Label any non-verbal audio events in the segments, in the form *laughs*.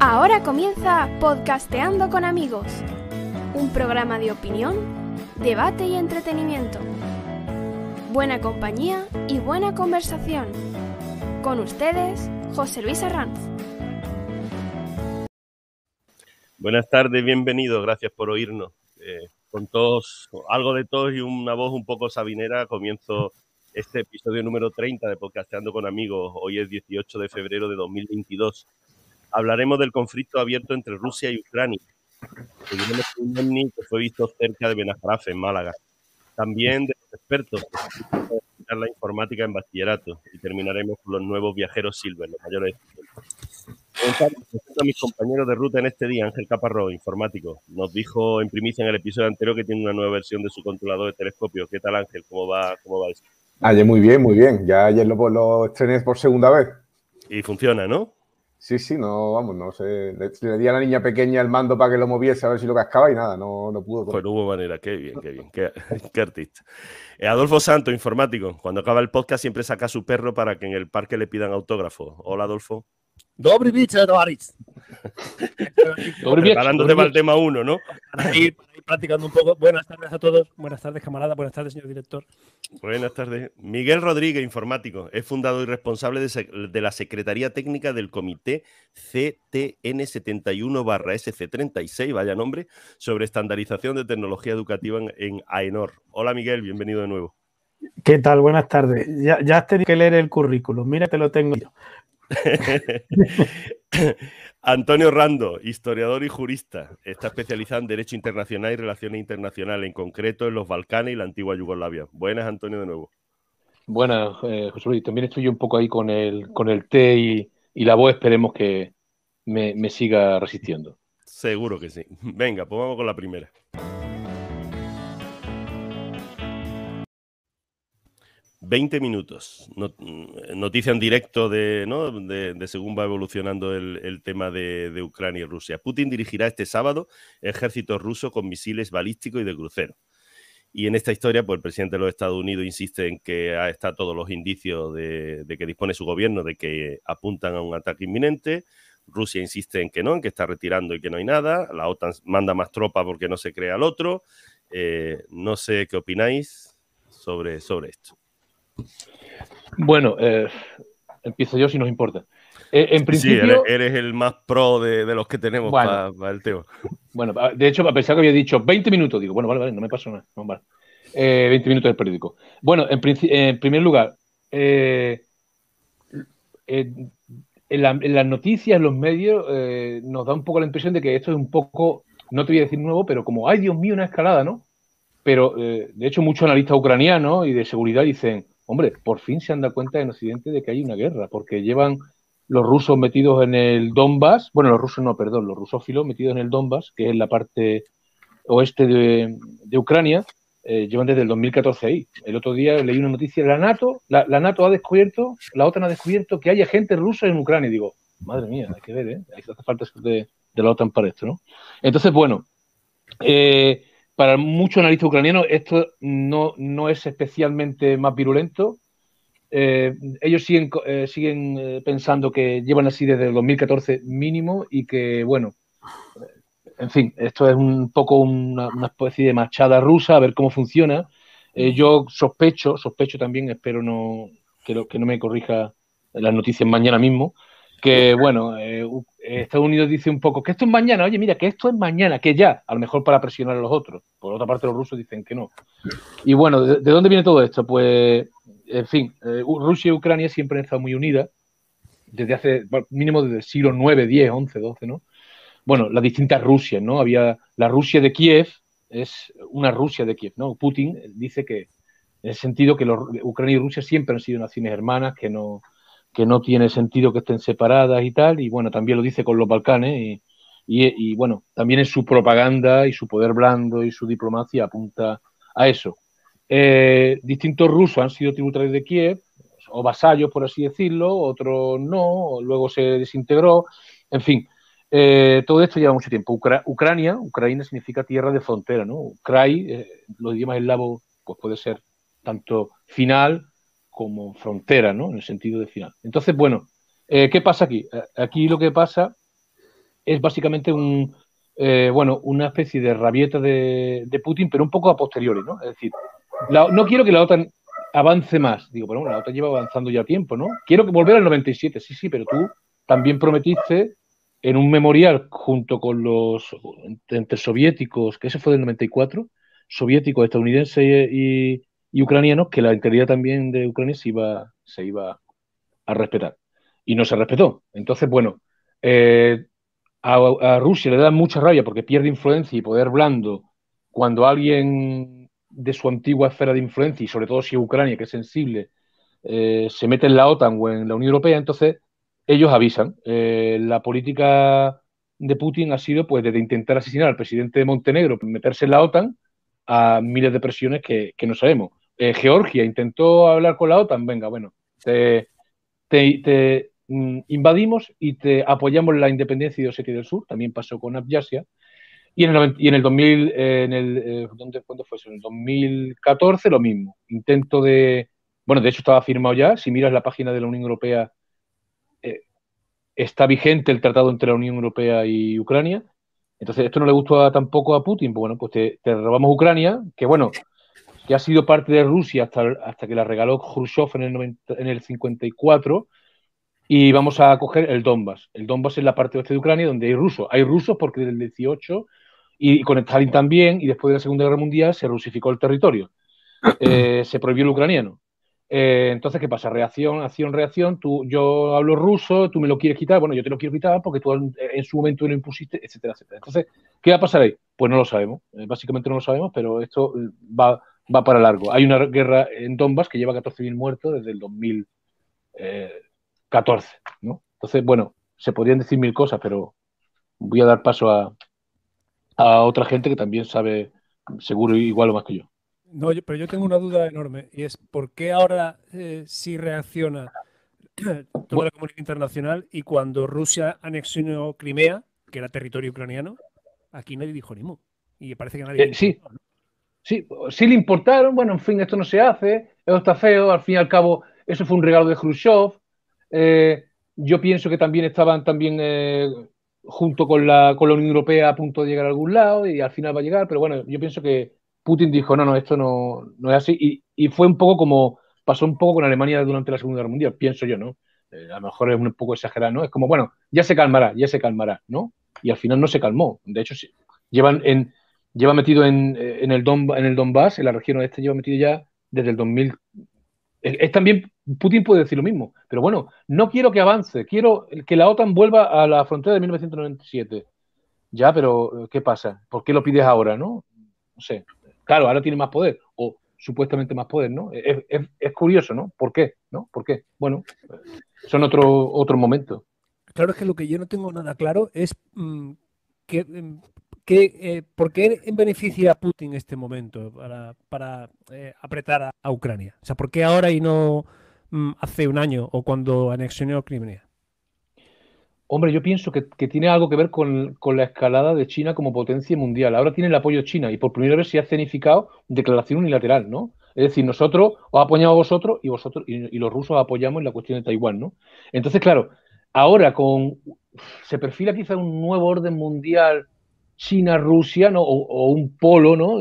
Ahora comienza Podcasteando con amigos, un programa de opinión, debate y entretenimiento. Buena compañía y buena conversación. Con ustedes, José Luis Arranz. Buenas tardes, bienvenidos, gracias por oírnos. Eh, con todos, algo de todos y una voz un poco sabinera, comienzo este episodio número 30 de Podcasteando con Amigos. Hoy es 18 de febrero de 2022. Hablaremos del conflicto abierto entre Rusia y Ucrania. Que fue visto cerca de Benajarafe, en Málaga. También de los expertos la informática en bachillerato. Y terminaremos con los nuevos viajeros Silver, los mayores a mis compañeros de ruta en este día, Ángel Caparrós, informático. Nos dijo en primicia en el episodio anterior que tiene una nueva versión de su controlador de telescopio. ¿Qué tal, Ángel? ¿Cómo va, cómo va eso? Ayer muy bien, muy bien. Ya ayer lo, lo estrené por segunda vez. Y funciona, ¿no? Sí, sí, no, vamos, no sé. Le, di a la niña pequeña el mando para que lo moviese a ver si lo cascaba y nada, no, no pudo. Pues no hubo manera, qué bien, *laughs* qué bien, *laughs* qué, artista. Eh, Adolfo Santo, informático. Cuando acaba el podcast siempre saca a su perro para que en el parque le pidan autógrafo. Hola, Adolfo. Dobry wieczór, Doris. *laughs* Preparándote para el tema 1, ¿no? Para ir, practicando un poco. Buenas tardes a todos. Buenas tardes, camarada. Buenas tardes, señor director. Buenas tardes. Miguel Rodríguez, informático. Es fundador y responsable de, la Secretaría Técnica del Comité CTN71-SC36, vaya nombre, sobre estandarización de tecnología educativa en, AENOR. Hola, Miguel. Bienvenido de nuevo. ¿Qué tal? Buenas tardes. Ya, ya has tenido que leer el currículum. Mira, te lo tengo yo. *laughs* Antonio Rando, historiador y jurista, está especializado en Derecho Internacional y Relaciones Internacionales, en concreto en los Balcanes y la antigua Yugoslavia. Buenas, Antonio, de nuevo. Buenas, eh, José Luis. También estoy yo un poco ahí con el, con el té y, la voz. Esperemos que me, me siga resistiendo. Seguro que sí. Venga, pues vamos con la primera. 20 minutos. noticia en directo de, ¿no? de, según va evolucionando el, tema de, Ucrania y Rusia. Putin dirigirá este sábado ejército ruso con misiles balísticos y de crucero. Y en esta historia, pues el presidente de los Estados Unidos insiste en que está todos los indicios de, que dispone su gobierno de que apuntan a un ataque inminente. Rusia insiste en que no, en que está retirando y que no hay nada. La OTAN manda más tropas porque no se crea el otro. Eh, no sé qué opináis sobre, sobre esto. Bueno, eh, empiezo yo si nos importa. Eh, en principio, sí, eres, el más pro de, los que tenemos para, el tema. Bueno, de hecho, a pesar que había dicho 20 minutos, digo, bueno, vale, vale, no me pasó nada. 20 eh, minutos del periódico. Bueno, en, primer lugar, en, las noticias, en los medios, nos da un poco la impresión de que esto es un poco, no te voy a decir nuevo, pero como, ay Dios mío, una escalada, ¿no? Pero, de hecho, muchos analistas ucranianos y de seguridad dicen, hombre, por fin se han dado cuenta en Occidente de que hay una guerra, porque llevan los rusos metidos en el Donbass, bueno, los rusos no, perdón, los rusófilos metidos en el Donbass, que es la parte oeste de, Ucrania, eh, llevan desde el 2014 ahí. El otro día leí una noticia, la NATO, la, NATO ha descubierto, la OTAN ha descubierto que hay gente rusa en Ucrania. Y digo, madre mía, hay que ver, ¿eh? Hace falta de, de la OTAN para esto, ¿no? Entonces, bueno, eh, para muchos analistas ucranianos esto no, no es especialmente más virulento. Eh, ellos siguen, eh, siguen eh, pensando que llevan así desde el 2014 mínimo y que, bueno, en fin, esto es un poco una, especie de machada rusa, a ver cómo funciona. yo sospecho, sospecho también, espero no, que, que no me corrija las noticias mañana mismo, que bueno, eh, Estados Unidos dice un poco que esto es mañana, oye, mira, que esto es mañana, que ya, a lo mejor para presionar a los otros. Por otra parte, los rusos dicen que no. Y bueno, ¿de, dónde viene todo esto? Pues, en fin, eh, Rusia y Ucrania siempre han estado muy unidas, desde hace, mínimo desde el siglo 9, 10, 11, 12, ¿no? Bueno, las distintas Rusias, ¿no? Había la Rusia de Kiev, es una Rusia de Kiev, ¿no? Putin dice que, en el sentido que Ucrania y Rusia siempre han sido naciones hermanas, que no que no tiene sentido que estén separadas y tal, y bueno, también lo dice con los Balcanes, y, bueno, también en su propaganda y su poder blando y su diplomacia apunta a eso. Eh, distintos rusos han sido tributarios de Kiev, o vasallos, por así decirlo, otros no, luego se desintegró, en fin. Eh, todo esto lleva mucho tiempo. Ucrania, Ucrania significa tierra de frontera, ¿no? Ukrai, eh, los idiomas eslavos, pues puede ser tanto final como frontera, ¿no? En el sentido de final. Entonces, bueno, eh, ¿qué pasa aquí? Aquí lo que pasa es básicamente un, bueno, una especie de rabieta de, Putin, pero un poco a posteriori, ¿no? Es decir, no quiero que la OTAN avance más. Digo, bueno, la OTAN lleva avanzando ya tiempo, ¿no? Quiero volver al 97, sí, sí, pero tú también prometiste en un memorial junto con los entre soviéticos, que ese fue del 94, soviéticos, estadounidenses y, ucranianos, que la integridad también de Ucrania se iba, se iba a respetar. Y no se respetó. Entonces, bueno, eh, a, Rusia le da mucha rabia porque pierde influencia y poder blando cuando alguien de su antigua esfera de influencia, y sobre todo si Ucrania, que es sensible, eh, se mete en la OTAN o en la Unión Europea, entonces ellos avisan. Eh, la política de Putin ha sido pues de intentar asesinar al presidente de Montenegro, meterse en la OTAN a miles de presiones que, no sabemos. Eh, Georgia intentó hablar con la OTAN, venga, bueno, te, mm, invadimos y te apoyamos la independencia de Osetia del Sur, también pasó con Abjasia. Y en el, y en el 2000, eh, en el, ¿dónde, ¿cuándo fue eso? En el 2014 lo mismo. Intento de, bueno, de hecho estaba firmado ya, si miras la página de la Unión Europea está vigente el tratado entre la Unión Europea y Ucrania. Entonces, esto no le gustó tampoco a Putin. Pues bueno, pues te, robamos Ucrania, que bueno, que ha sido parte de Rusia hasta, hasta que la regaló Khrushchev en el, en el 54. Y vamos a coger el Donbass. El Donbass es la parte oeste de Ucrania donde hay rusos. Hay rusos porque desde el 18 y, con Stalin también, y después de la Segunda Guerra Mundial se rusificó el territorio. *coughs* Eh, se prohibió el ucraniano. Eh, entonces, ¿qué pasa? Reacción, acción, reacción. Tú, yo hablo ruso, tú me lo quieres quitar, bueno, yo te lo quiero quitar porque tú en, su momento lo impusiste, etcétera, etcétera. Entonces, ¿qué va a pasar ahí? Pues no lo sabemos. Eh, básicamente no lo sabemos, pero esto va, va para largo. Hay una guerra en Donbass que lleva 14.000 muertos desde el 2014, ¿no? Entonces, bueno, se podrían decir mil cosas, pero voy a dar paso a, a otra gente que también sabe seguro igual o más que yo. No, pero yo tengo una duda enorme y es ¿por qué ahora eh, sí reacciona *clears throat* toda la comunidad internacional y cuando Rusia anexionó Crimea, que era territorio ucraniano, aquí nadie dijo ni mu? Y parece que nadie. Eh, sí. Sí, sí le importaron. Bueno, en fin, esto no se hace, esto está feo. Al fin y al cabo, eso fue un regalo de Khrushchev. Eh, yo pienso que también estaban también junto con la, con la Unión Europea a punto de llegar a algún lado y al final va a llegar, pero bueno, yo pienso que Putin dijo, no, no, esto no, no es así. Y, fue un poco como pasó un poco con Alemania durante la Segunda Guerra Mundial, pienso yo, ¿no? Eh, a lo mejor es un poco exagerado, ¿no? Es como, bueno, ya se calmará, ya se calmará, ¿no? Y al final no se calmó. De hecho, llevan en, lleva metido en, en, el Don, en Donbass, en la región oeste, lleva metido ya desde el 2000. Es, también, Putin puede decir lo mismo, pero bueno, no quiero que avance, quiero que la OTAN vuelva a la frontera de 1997. Ya, pero ¿qué pasa? ¿Por qué lo pides ahora, no? No sé. Claro, ahora tiene más poder, o supuestamente más poder, ¿no? Es, curioso, ¿no? ¿Por qué? ¿No? ¿Por qué? Bueno, son otro, otro momento. Claro, es que lo que yo no tengo nada claro es mm, que, eh, ¿por qué beneficia a Putin este momento para, eh, apretar a, Ucrania? O sea, ¿por qué ahora y no mm, hace un año o cuando anexionó Crimea? Hombre, yo pienso que, tiene algo que ver con, la escalada de China como potencia mundial. Ahora tiene el apoyo de China y por primera vez se ha cenificado declaración unilateral, ¿no? Es decir, nosotros os apoyamos a vosotros y vosotros y, los rusos apoyamos en la cuestión de Taiwán, ¿no? Entonces, claro, ahora con se perfila quizá un nuevo orden mundial China-Rusia, ¿no? O, un polo, ¿no?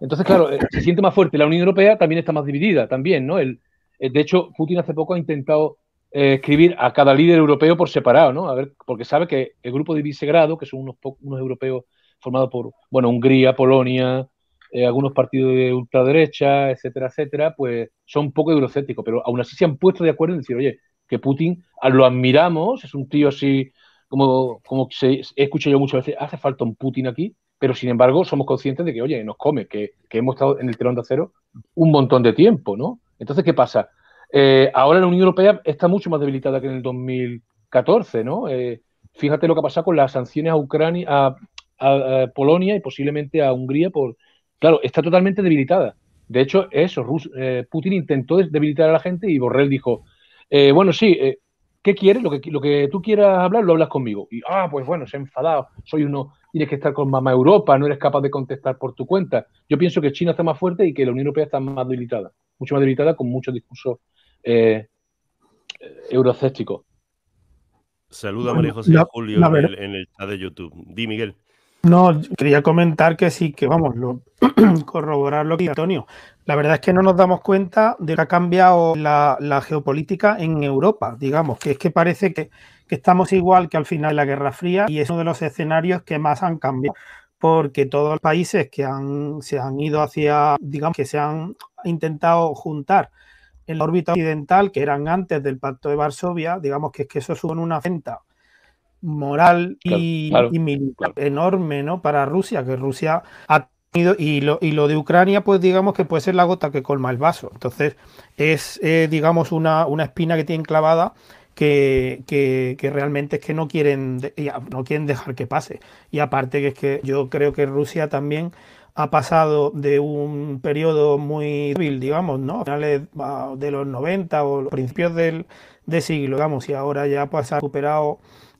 entonces, claro, eh, se siente más fuerte. La Unión Europea también está más dividida, también, ¿no? El, eh, de hecho, Putin hace poco ha intentado eh, escribir a cada líder europeo por separado, ¿no? A ver, porque sabe que el grupo de Visegrado, que son unos, unos europeos formados por, bueno, Hungría, Polonia, eh, algunos partidos de ultraderecha, etcétera, etcétera, pues son un poco eurocépticos, pero aún así se han puesto de acuerdo en decir, oye, que Putin lo admiramos, es un tío así, como, como se, he escuchado yo muchas veces, hace falta un Putin aquí, pero sin embargo somos conscientes de que, oye, nos come, que, que hemos estado en el telón de acero un montón de tiempo, ¿no? Entonces, ¿qué pasa? Eh, ahora la Unión Europea está mucho más debilitada que en el 2014, ¿no? Eh, fíjate lo que ha pasado con las sanciones a Ucrania, a, Polonia y posiblemente a Hungría por, claro, está totalmente debilitada. De hecho, eso, eh, Putin intentó debilitar a la gente y Borrell dijo, bueno, sí, ¿qué quieres? Lo que, lo que tú quieras hablar, lo hablas conmigo. Y, ah, pues bueno, se ha enfadado, soy uno, tienes que estar con mamá Europa, no eres capaz de contestar por tu cuenta. Yo pienso que China está más fuerte y que la Unión Europea está más debilitada, mucho más debilitada con muchos discursos eh, eurocépticos. Saluda a Bueno, María José la- Julio la en verdad- el, en el chat de YouTube. Di, Miguel. No, quería comentar que sí, que vamos, lo, *clears throat* corroborar lo que dice Antonio. La verdad es que no nos damos cuenta de que ha cambiado la, geopolítica en Europa, digamos, que es que parece que, que estamos igual que al final de la Guerra Fría y es uno de los escenarios que más han cambiado, porque todos los países que han, se han ido hacia, digamos, que se han intentado juntar en la órbita occidental, que eran antes del Pacto de Varsovia, digamos que es que eso supone una afrenta moral y, Claro, y militar claro. enorme ¿no? para Rusia, que Rusia ha tenido, y lo, y lo de Ucrania, pues digamos que puede ser la gota que colma el vaso. Entonces, es, eh, digamos, una, una espina que tienen clavada que, que- que realmente es que no quieren, no quieren dejar que pase. Y aparte que es que yo creo que Rusia también ha pasado de un periodo muy débil, digamos, ¿no? A finales de los 90 o principios del, de siglo, digamos, y ahora ya pues ha recuperado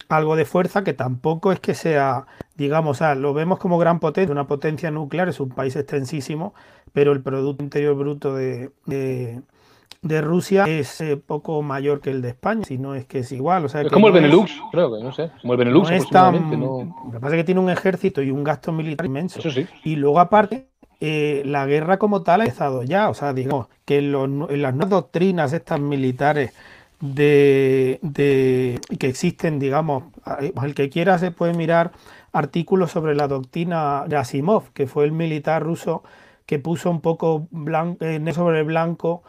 algo de fuerza que tampoco es que sea, digamos, o sea, lo vemos como gran potencia, una potencia nuclear, es un país extensísimo, pero el Producto Interior Bruto de, de- de Rusia es eh, poco mayor que el de España, si no es que es igual. O sea, Es que como el es- Benelux, creo que, no sé, como el Benelux no es tan- no- Lo que pasa es que tiene un ejército y un gasto militar inmenso. Eso sí. Y luego, aparte, eh, la guerra como tal ha empezado ya. O sea, digamos que los en las nuevas doctrinas estas militares de, de- que existen, digamos, el que quiera se puede mirar artículos sobre la doctrina de Asimov, que fue el militar ruso que puso un poco blan- negro sobre blanco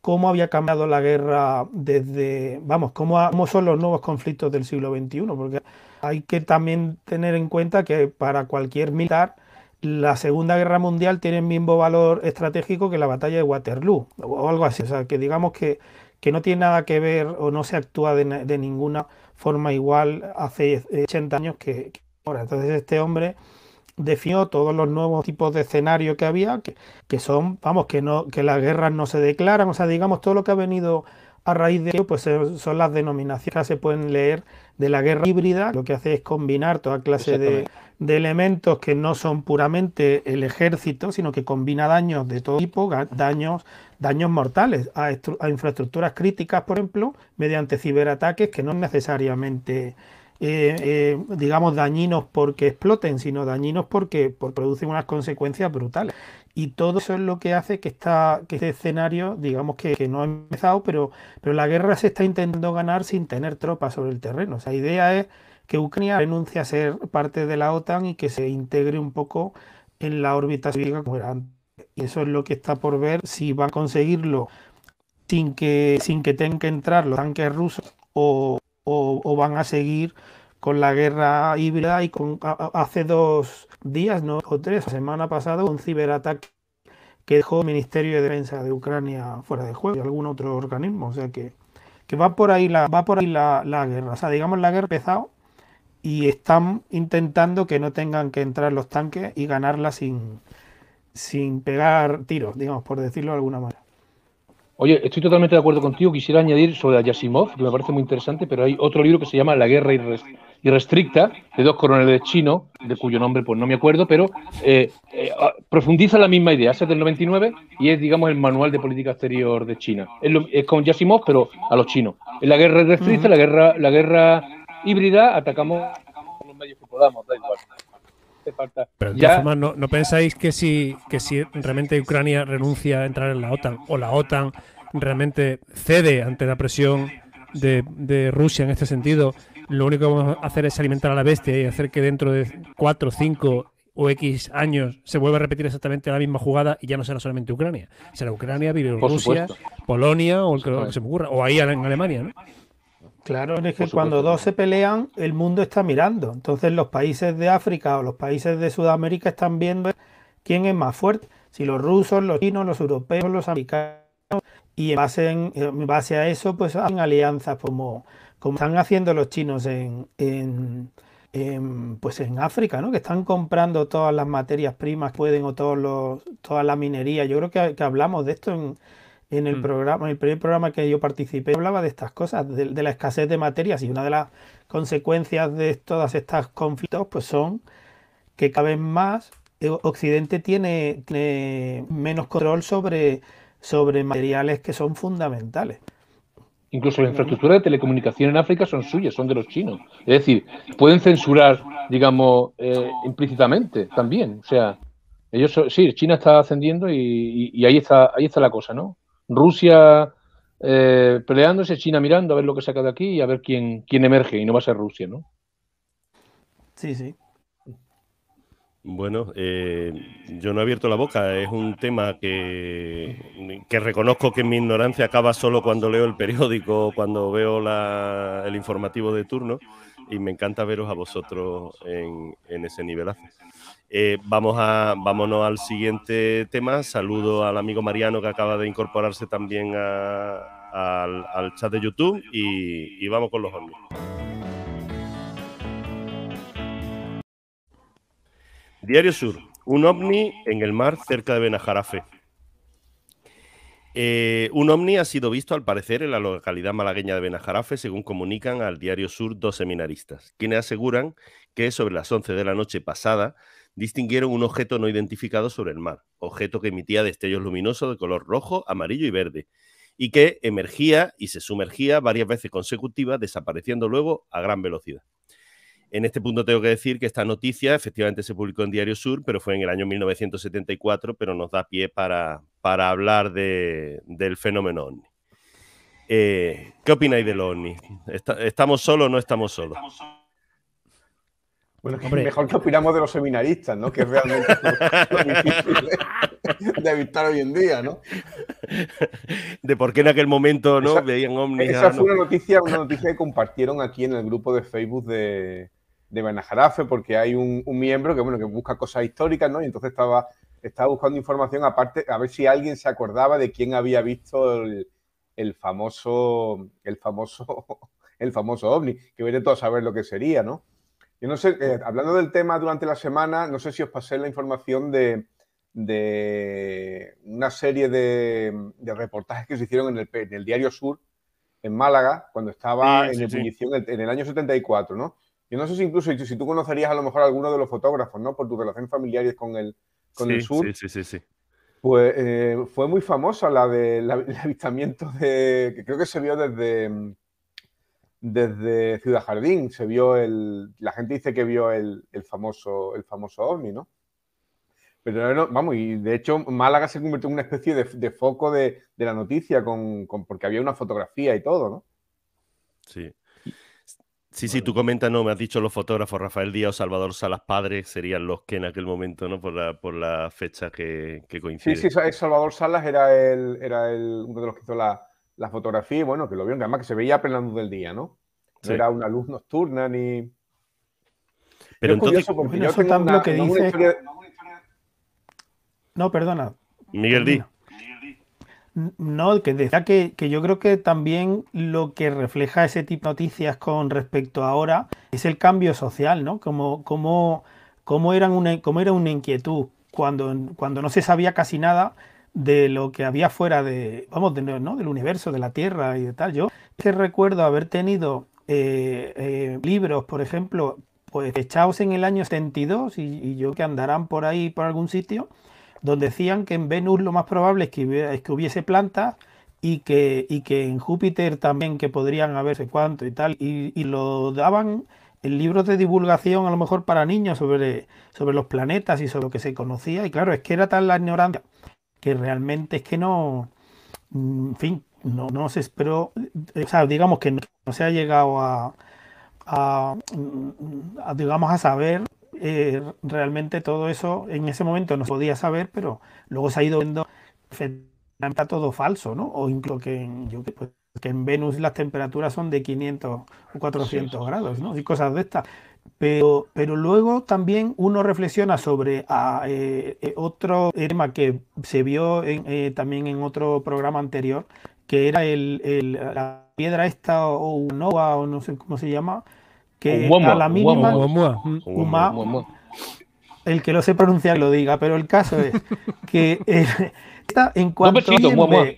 cómo había cambiado la guerra desde, vamos, cómo son los nuevos conflictos del siglo XXI, porque hay que también tener en cuenta que para cualquier militar la Segunda Guerra Mundial tiene el mismo valor estratégico que la batalla de Waterloo o algo así. O sea, que digamos que, que no tiene nada que ver o no se actúa de, de ninguna forma igual hace eh, 80 años que, ahora. Entonces este hombre definió todos los nuevos tipos de escenarios que había, que, que son, vamos, que no, que las guerras no se declaran, o sea, digamos, todo lo que ha venido a raíz de ello, pues eh, son las denominaciones que se pueden leer de la guerra híbrida, lo que hace es combinar toda clase de. De elementos que no son puramente el ejército, sino que combina daños de todo tipo, daños, daños mortales a, estru- a infraestructuras críticas, por ejemplo, mediante ciberataques que no necesariamente eh, eh, digamos, dañinos porque exploten, sino dañinos porque, porque producen unas consecuencias brutales. Y todo eso es lo que hace que, esta, que este escenario, digamos que, que no ha empezado, pero, pero la guerra se está intentando ganar sin tener tropas sobre el terreno. O sea, la idea es que Ucrania renuncie a ser parte de la OTAN y que se integre un poco en la órbita soviética como era antes. Y eso es lo que está por ver si van a conseguirlo sin que, sin que tengan que entrar los tanques rusos o, o- van a seguir con la guerra híbrida y con hace dos días no o tres semana pasada un ciberataque que dejó el Ministerio de Defensa de Ucrania fuera de juego y algún otro organismo. O sea que, que va por ahí la va por ahí la, la guerra. O sea digamos la guerra empezado y están intentando que no tengan que entrar los tanques y ganarla sin sin pegar tiros digamos por decirlo de alguna manera Oye, estoy totalmente de acuerdo contigo. Quisiera añadir sobre a Yasimov, que me parece muy interesante, pero hay otro libro que se llama La guerra irres- irrestricta, de dos coroneles chinos, de cuyo nombre pues no me acuerdo, pero eh, eh, profundiza la misma idea. Es del 99 y es, digamos, el manual de política exterior de China. Es, lo- es con Yasimov, pero a los chinos. La guerra irrestricta, la guerra la guerra híbrida, atacamos con los medios que podamos, da igual. Falta. Pero de Ya- todas formas, ¿no, no pensáis que si, que si realmente Ucrania renuncia a entrar en la OTAN o la OTAN realmente cede ante la presión de, de Rusia en este sentido, lo único que vamos a hacer es alimentar a la bestia y hacer que dentro de 4, 5 o X años se vuelva a repetir exactamente la misma jugada y ya no será solamente Ucrania. Será Ucrania, Bielorrusia. Polonia o el que se me ocurra, o ahí en Alemania, ¿no? Claro, es que cuando dos se pelean, el mundo está mirando. Entonces los países de África o los países de Sudamérica están viendo quién es más fuerte. Si los rusos, los chinos, los europeos, los americanos. Y en base, en, en base a eso, pues hacen alianzas como, como están haciendo los chinos en, en, en, pues en África, ¿no? Que están comprando todas las materias primas que pueden o todos los, toda la minería. Yo creo que, que hablamos de esto en, en el Mm. programa, en el primer programa que yo participé, hablaba de estas cosas, de, de la escasez de materias y una de las consecuencias de todas estas conflictos, pues son que cada vez más eh, Occidente tiene, tiene menos control sobre, sobre materiales que son fundamentales. Incluso la infraestructura de telecomunicación en África son suyas, son de los chinos. Es decir, pueden censurar, digamos, eh, implícitamente también. O sea, ellos son- sí, China está ascendiendo y, y- y ahí está, ahí está la cosa, ¿no? Rusia eh, peleándose, China mirando a ver lo que saca de aquí y a ver quién, quién emerge, y no va a ser Rusia, ¿no? Sí, sí. Bueno, eh, yo no he abierto la boca. Es un tema que, que reconozco que mi ignorancia acaba solo cuando leo el periódico, cuando veo la- el informativo de turno, y me encanta veros a vosotros en, en ese nivelazo. Eh, vamos a, vámonos al siguiente tema. Saludo al amigo Mariano que acaba de incorporarse también al, al chat de YouTube y, y vamos con los ovnis. Diario Sur. Un ovni en el mar cerca de Benajarafe. Eh, un ovni ha sido visto al parecer en la localidad malagueña de Benajarafe, según comunican al Diario Sur dos seminaristas, quienes aseguran que sobre las 11 de la noche pasada distinguieron un objeto no identificado sobre el mar, objeto que emitía destellos luminosos de color rojo, amarillo y verde, y que emergía y se sumergía varias veces consecutivas, desapareciendo luego a gran velocidad. En este punto tengo que decir que esta noticia efectivamente se publicó en Diario Sur, pero fue en el año 1974, pero nos da pie para, para hablar de- del fenómeno ovni. Eh, ¿Qué opináis del ovni? ¿Está- ¿Estamos solos o no estamos solos? Bueno, mejor que opinamos de los seminaristas, ¿no? Que es realmente lo, lo difícil de, de evitar hoy en día, ¿no? De por qué en aquel momento no Esa- veían ovnis. Esa ah, fue no. una noticia, una noticia que compartieron aquí en el grupo de Facebook de, de Benajarafe, porque hay un, un miembro que, bueno, que busca cosas históricas, ¿no? Y entonces estaba, estaba buscando información aparte, a ver si alguien se acordaba de quién había visto el, el famoso, el famoso, *laughs* el famoso ovni, que viene todo a saber lo que sería, ¿no? Yo no sé, eh, hablando del tema durante la semana, no sé si os pasé la información de, de una serie de, de reportajes que se hicieron en el, pe- en el Diario Sur, en Málaga, cuando estaba Sí, en sí, sí. ebullición en, en el año 74, ¿no? Yo no sé si incluso si tú conocerías a lo mejor a alguno de los fotógrafos, ¿no? Por tus relaciones familiares con el, con el sur. sí, sí, sí, sí. Pues eh, fue muy famosa la del avistamiento de. que creo que se vio desde. Desde Ciudad Jardín. Se vio el. La gente dice que vio el, el famoso, el famoso ovni, ¿no? Pero no, vamos, y de hecho Málaga se convirtió en una especie de, de foco de, de la noticia con, con- porque había una fotografía y todo, ¿no? Sí. Sí, sí, tú comentas, no, me has dicho los fotógrafos Rafael Díaz o Salvador Salas Padre serían los que en aquel momento, ¿no? Por la, por la fecha que, que Sí, coincide. sí, Sa- Salvador Salas era, el, era el, uno de los que hizo la, la fotografía y bueno, que lo vieron, que además que se veía plena luz del día, ¿no? No Sí. era una luz nocturna ni. Pero es curioso entonces, porque bueno, yo eso tengo también una, lo que tengo una dice- historia- No, perdona. Miguel termina. No, que decía que, que yo creo que también lo que refleja ese tipo de noticias con respecto a ahora es el cambio social, ¿no? Como, como, como, eran una, como era una inquietud cuando, cuando no se sabía casi nada de lo que había fuera de, vamos, ¿no? del universo, de la Tierra y de tal. Yo que recuerdo haber tenido eh, eh, libros, por ejemplo, pues echados en el año 72 y, y yo que andarán por ahí, por algún sitio, donde decían que en Venus lo más probable es que hubiese, es que hubiese plantas y que, y que en Júpiter también que podrían haberse cuánto y tal, y, lo daban en libros de divulgación a lo mejor para niños sobre, sobre los planetas y sobre lo que se conocía, y claro, es que era tan la ignorancia que realmente es que no, en fin, no, no se esperó, o sea, digamos que no, no se ha llegado a, a, a, digamos, a saber eh, realmente todo eso en ese momento no se podía saber, pero luego se ha ido viendo era todo falso, ¿no? O incluso que en, yo, pues, que en Venus las temperaturas son de 500 o 400 grados, ¿no? Y cosas de estas. Pero, pero luego también uno reflexiona sobre ah, eh, eh, otro tema que se vio en, eh, también en otro programa anterior, que era el, el- la piedra esta o Nova o no sé cómo se llama, que Oumuamua, a la mínima, Mua, mua. el que lo sé pronunciar lo diga, pero el caso es que eh, *laughs* esta, en cuanto mua, mua. ve-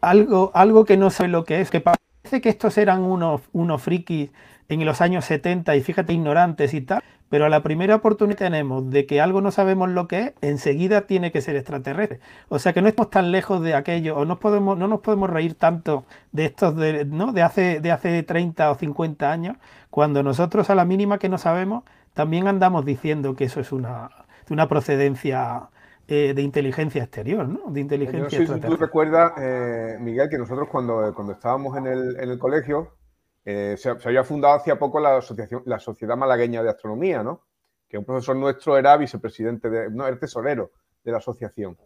algo, algo que no sé lo que es, que parece que estos eran unos, unos frikis en los años 70 y fíjate, ignorantes y tal, pero a la primera oportunidad que tenemos de que algo no sabemos lo que es, enseguida tiene que ser extraterrestre. O sea que no estamos tan lejos de aquello, o no, podemos, no nos podemos reír tanto de estos de, ¿no? de, hace, de hace 30 o 50 años, cuando nosotros a la mínima que no sabemos, también andamos diciendo que eso es una, una procedencia eh, de inteligencia exterior, ¿no? De inteligencia no sé si tú recuerdas, eh, Miguel, que nosotros cuando, cuando estábamos en el, en el colegio, eh, se, había fundado hacía poco la, asociación, la Sociedad Malagueña de Astronomía, ¿no? Que un profesor nuestro era vicepresidente, de, no, era tesorero de la asociación.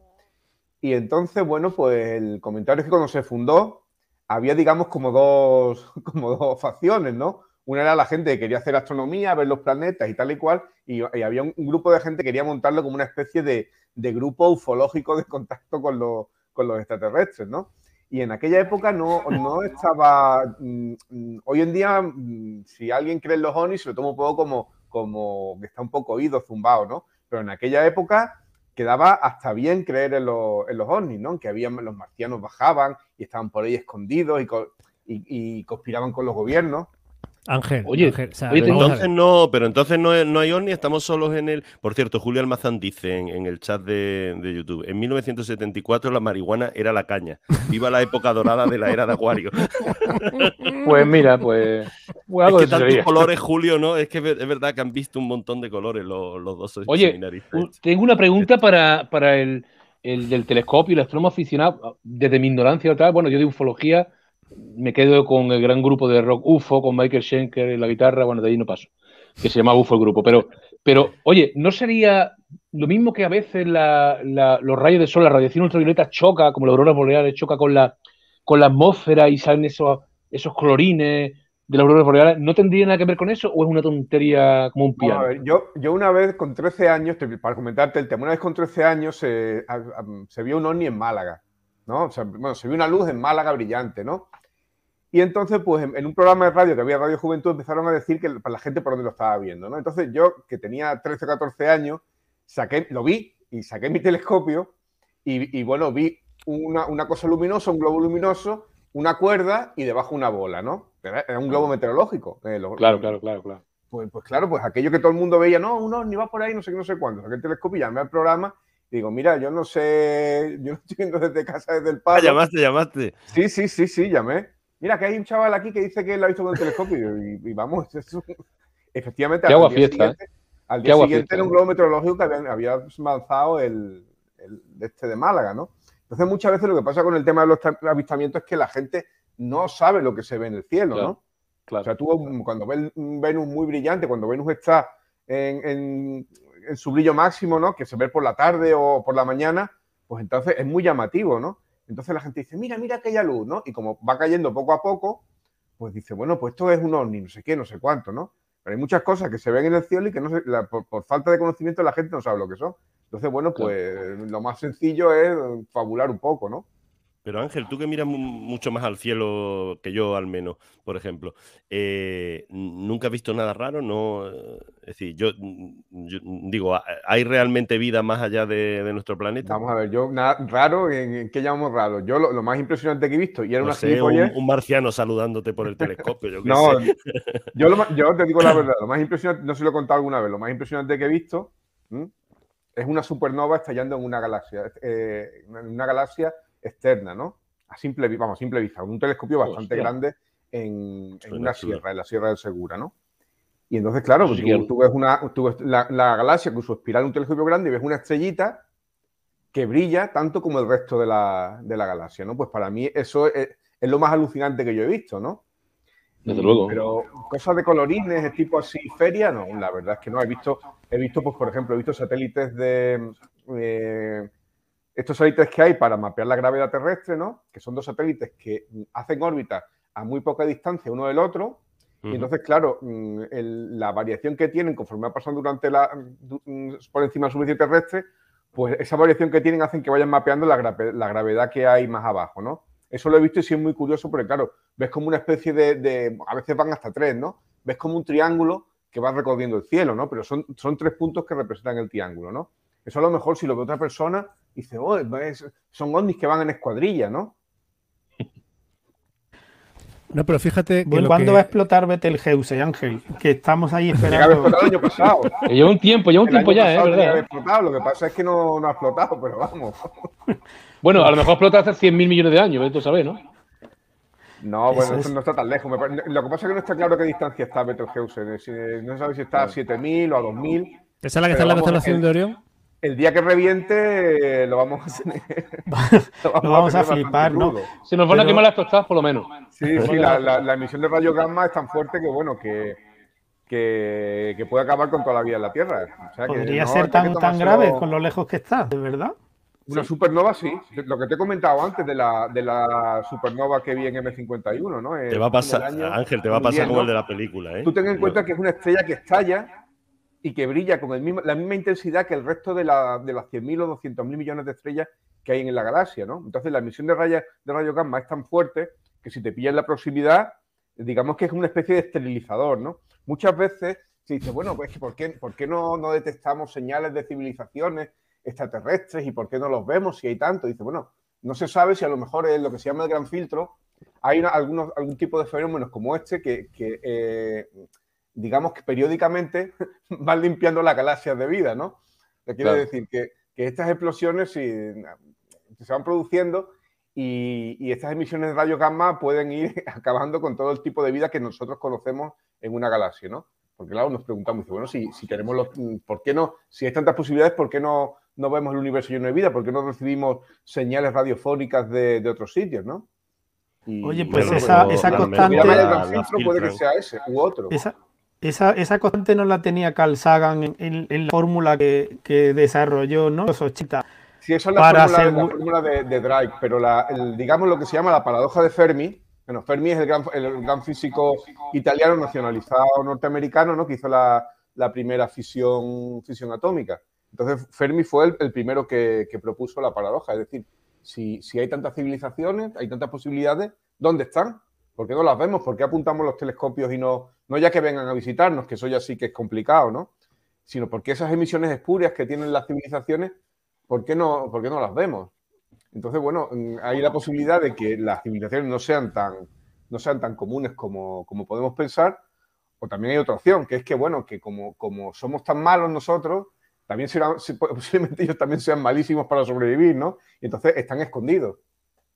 Y entonces, bueno, pues el comentario es que cuando se fundó, había, digamos, como dos, *laughs* como dos facciones, ¿no? Una era la gente que quería hacer astronomía, ver los planetas y tal y cual, y, había un, grupo de gente que quería montarlo como una especie de, grupo ufológico de contacto con los, con los extraterrestres, ¿no? Y en aquella época no, no estaba. Mm, mm, hoy en día, mm, si alguien cree en los ovnis, se lo toma un poco como, como que está un poco oído, zumbado, ¿no? Pero en aquella época quedaba hasta bien creer en, los, en los ¿no? Que habían, los marcianos bajaban y estaban por ahí escondidos y, y conspiraban con los gobiernos. Ángel, oye, entonces no, pero entonces no, no hay OVNI, estamos solos en el. Por cierto, Julio Almazán dice en, el chat de, YouTube: en 1974 la marihuana era la caña. Viva la época dorada de la era de Acuario. *laughs* pues mira, pues. es que tantos colores, Julio, ¿no? Es que es verdad que han visto un montón de colores los, los dos Oye, tengo una pregunta para, para el, el, del telescopio y el astrónomo aficionado. Desde mi ignorancia, tal, bueno, yo de ufología me quedo con el gran grupo de rock UFO, con Michael Schenker en la guitarra, bueno, de ahí no paso, que se llama UFO el grupo. Pero, pero oye, ¿no sería lo mismo que a veces los rayos de sol, la radiación ultravioleta choca, como la aurora boreales, choca con la, con la atmósfera y salen esos, esos colorines de la aurora boreales? ¿No tendría nada que ver con eso o es una tontería como un piano? yo, yo una vez con 13 años, para comentarte el tema, una vez con 13 años se, se vio un ovni en Málaga. ¿no? O sea, bueno, se vio una luz en Málaga brillante, ¿no? Y entonces, pues en, un programa de radio que había Radio Juventud, empezaron a decir que para la gente por dónde lo estaba viendo, ¿no? Entonces yo, que tenía 13 o 14 años, saqué, lo vi y saqué mi telescopio y, bueno, vi una, cosa luminosa, un globo luminoso, una cuerda y debajo una bola, ¿no? Era, un globo meteorológico. Eh, claro, claro, claro, claro. Pues, pues, claro, pues aquello que todo el mundo veía, no, uno ni va por ahí, no sé qué, no sé cuándo. Saqué el telescopio, llamé al programa y digo, mira, yo no sé, yo no estoy viendo desde casa, desde el padre. Ah, llamaste, llamaste. Sí, sí, sí, sí, llamé mira que hay un chaval aquí que dice que lo ha visto con el telescopio y, vamos, efectivamente al día siguiente, al día siguiente era un globo meteorológico que había, lanzado el, este de Málaga, ¿no? Entonces muchas veces lo que pasa con el tema de los avistamientos es que la gente no sabe lo que se ve en el cielo, ¿no? O sea, tú cuando ves Venus muy brillante, cuando Venus está en, en su brillo máximo, ¿no? Que se ve por la tarde o por la mañana, pues entonces es muy llamativo, ¿no? Entonces la gente dice, mira, mira aquella luz, ¿no? Y como va cayendo poco a poco, pues dice, bueno, pues esto es un ovni, no sé qué, no sé cuánto, ¿no? Pero hay muchas cosas que se ven en el cielo y que no por, falta de conocimiento la gente no sabe lo que son. Entonces, bueno, pues lo más sencillo es fabular un poco, ¿no? Pero Ángel, tú que miras mucho más al cielo que yo, al menos, por ejemplo, eh, ¿nunca has visto nada raro? No, eh, es decir, yo, digo, ¿hay realmente vida más allá de, nuestro planeta? Vamos a ver, yo, nada raro, ¿en, qué llamamos raro? Yo lo, más impresionante que he visto, y era una sé, un, marciano saludándote por el telescopio, yo *laughs* No, yo, te digo la *laughs* verdad, lo más impresionante, no se lo he contado alguna vez, lo más impresionante que he visto es una supernova estallando en una galaxia, eh, en una galaxia externa, ¿no? A simple, vamos, simple vista, un telescopio bastante grande en, una sierra, en la Sierra del Segura, ¿no? Y entonces, claro, tú, ves, una, la, galaxia con su espiral, un telescopio grande, y ves una estrellita que brilla tanto como el resto de la, galaxia, ¿no? Pues para mí eso es, lo más alucinante que yo he visto, ¿no? Desde luego. Pero cosas de colorines, de tipo así, feria, no, la verdad es que no. He visto, he visto pues, por ejemplo, he visto satélites de, eh, estos satélites que hay para mapear la gravedad terrestre, ¿no? Que son dos satélites que hacen órbita a muy poca distancia uno del otro. Y entonces, claro, mm, la variación que tienen conforme va pasando durante la, mm, por encima de la superficie terrestre, pues esa variación que tienen hacen que vayan mapeando la, gravedad que hay más abajo, ¿no? Eso lo he visto y sí es muy curioso porque, claro, ves como una especie de, a veces van hasta tres, ¿no? Ves como un triángulo que va recorriendo el cielo, ¿no? Pero son, son tres puntos que representan el triángulo, ¿no? Eso a lo mejor si lo ve otra persona, dice, oh, son ovnis que van en escuadrilla, ¿no? No, pero fíjate. Que ¿Cuándo que- va a explotar Betelgeuse, Ángel? Que estamos ahí que esperando. explotado el año pasado. *laughs* Que lleva un tiempo, lleva un El tiempo año ya, ¿eh? ¿Verdad? explotado, Lo que pasa es que no, no ha explotado, pero vamos. Bueno, a lo mejor explota hace 100.000 millones de años, ¿ves? tú sabes, ¿no? No, Eso bueno, es. eso no está tan lejos. Lo que pasa es que no está claro qué distancia está Betelgeuse. Si- No se sabe si está a 7000 o a 2000. ¿Esa es la que está en la constelación el- de Orión? El día que reviente, eh, lo vamos a *laughs* tener. *laughs* Lo vamos a tener bastante flipar, ¿no? Se nos van a Pero- quemar las tostadas, por lo menos. Sí, sí, la, la- la emisión de rayos gamma es tan fuerte que, bueno, que, que, que puede acabar con toda la vida en la Tierra. O sea, que Podría no, ser tan, tan grave con lo lejos que está, de verdad. Una supernova, sí. Lo que te he comentado antes de la, de la supernova que vi en M51, ¿no? Te va a pasar, Ángel, te va a pasar como el de la película, ¿eh? Tú ten en cuenta que es una estrella que estalla y que brilla con el mismo, la misma intensidad que el resto de, la- de las 100.000 o 200.000 millones de estrellas que hay en la galaxia, ¿no? Entonces la emisión de rayos de rayo gamma es tan fuerte que si te pilla en la proximidad, digamos que es una especie de esterilizador, ¿no? Muchas veces se dice, bueno, pues ¿por qué, por qué no, no detectamos señales de civilizaciones extraterrestres y por qué no los vemos si hay tanto? Dice, bueno, no se sabe si a lo mejor es lo que se llama el gran filtro. Hay algunos, algún tipo de fenómenos como este que, que, eh, digamos que periódicamente *laughs* van limpiando las galaxias de vida, ¿no? Te quiere Claro. decir que, que estas explosiones sí, se van produciendo y, y estas emisiones de rayos gamma pueden ir *laughs* acabando con todo el tipo de vida que nosotros conocemos en una galaxia, ¿no? Porque claro, nos preguntamos, dice, bueno, si, si queremos los, ¿por qué no? Si hay tantas posibilidades, ¿por qué no, no vemos el universo lleno de vida? ¿Por qué no recibimos señales radiofónicas de, de otros sitios, no? Y- Oye, pues bueno, esa- esa la- constante- la- la- la- filtro puede que sea ese u otro. Esa, esa, esa constante no la tenía Carl Sagan en, en- en la fórmula que, que desarrolló, ¿no? Los 80. Sí, esa es la para fórmula, la fórmula de, de Drake, pero la, el- digamos lo que se llama la paradoja de Fermi. Bueno, Fermi es el gran, el gran físico italiano nacionalizado norteamericano, ¿no? Que hizo la, la primera fisión, fisión atómica. Entonces, Fermi fue el, el primero que, que propuso la paradoja. Es decir, si, si hay tantas civilizaciones, hay tantas posibilidades, ¿dónde están? ¿Por qué no las vemos? ¿Por qué apuntamos los telescopios y no, no ya que vengan a visitarnos, que eso ya sí que es complicado, ¿no? Sino porque esas emisiones espurias que tienen las civilizaciones ¿por qué no, por qué no las vemos? Entonces, bueno, mm, hay la posibilidad de que las civilizaciones no sean tan, no sean tan comunes como, como podemos pensar, o también hay otra opción, que es que, bueno, que como, como somos tan malos nosotros, también serán, *laughs* si- posiblemente ellos también sean malísimos para sobrevivir, ¿no? Y entonces están escondidos.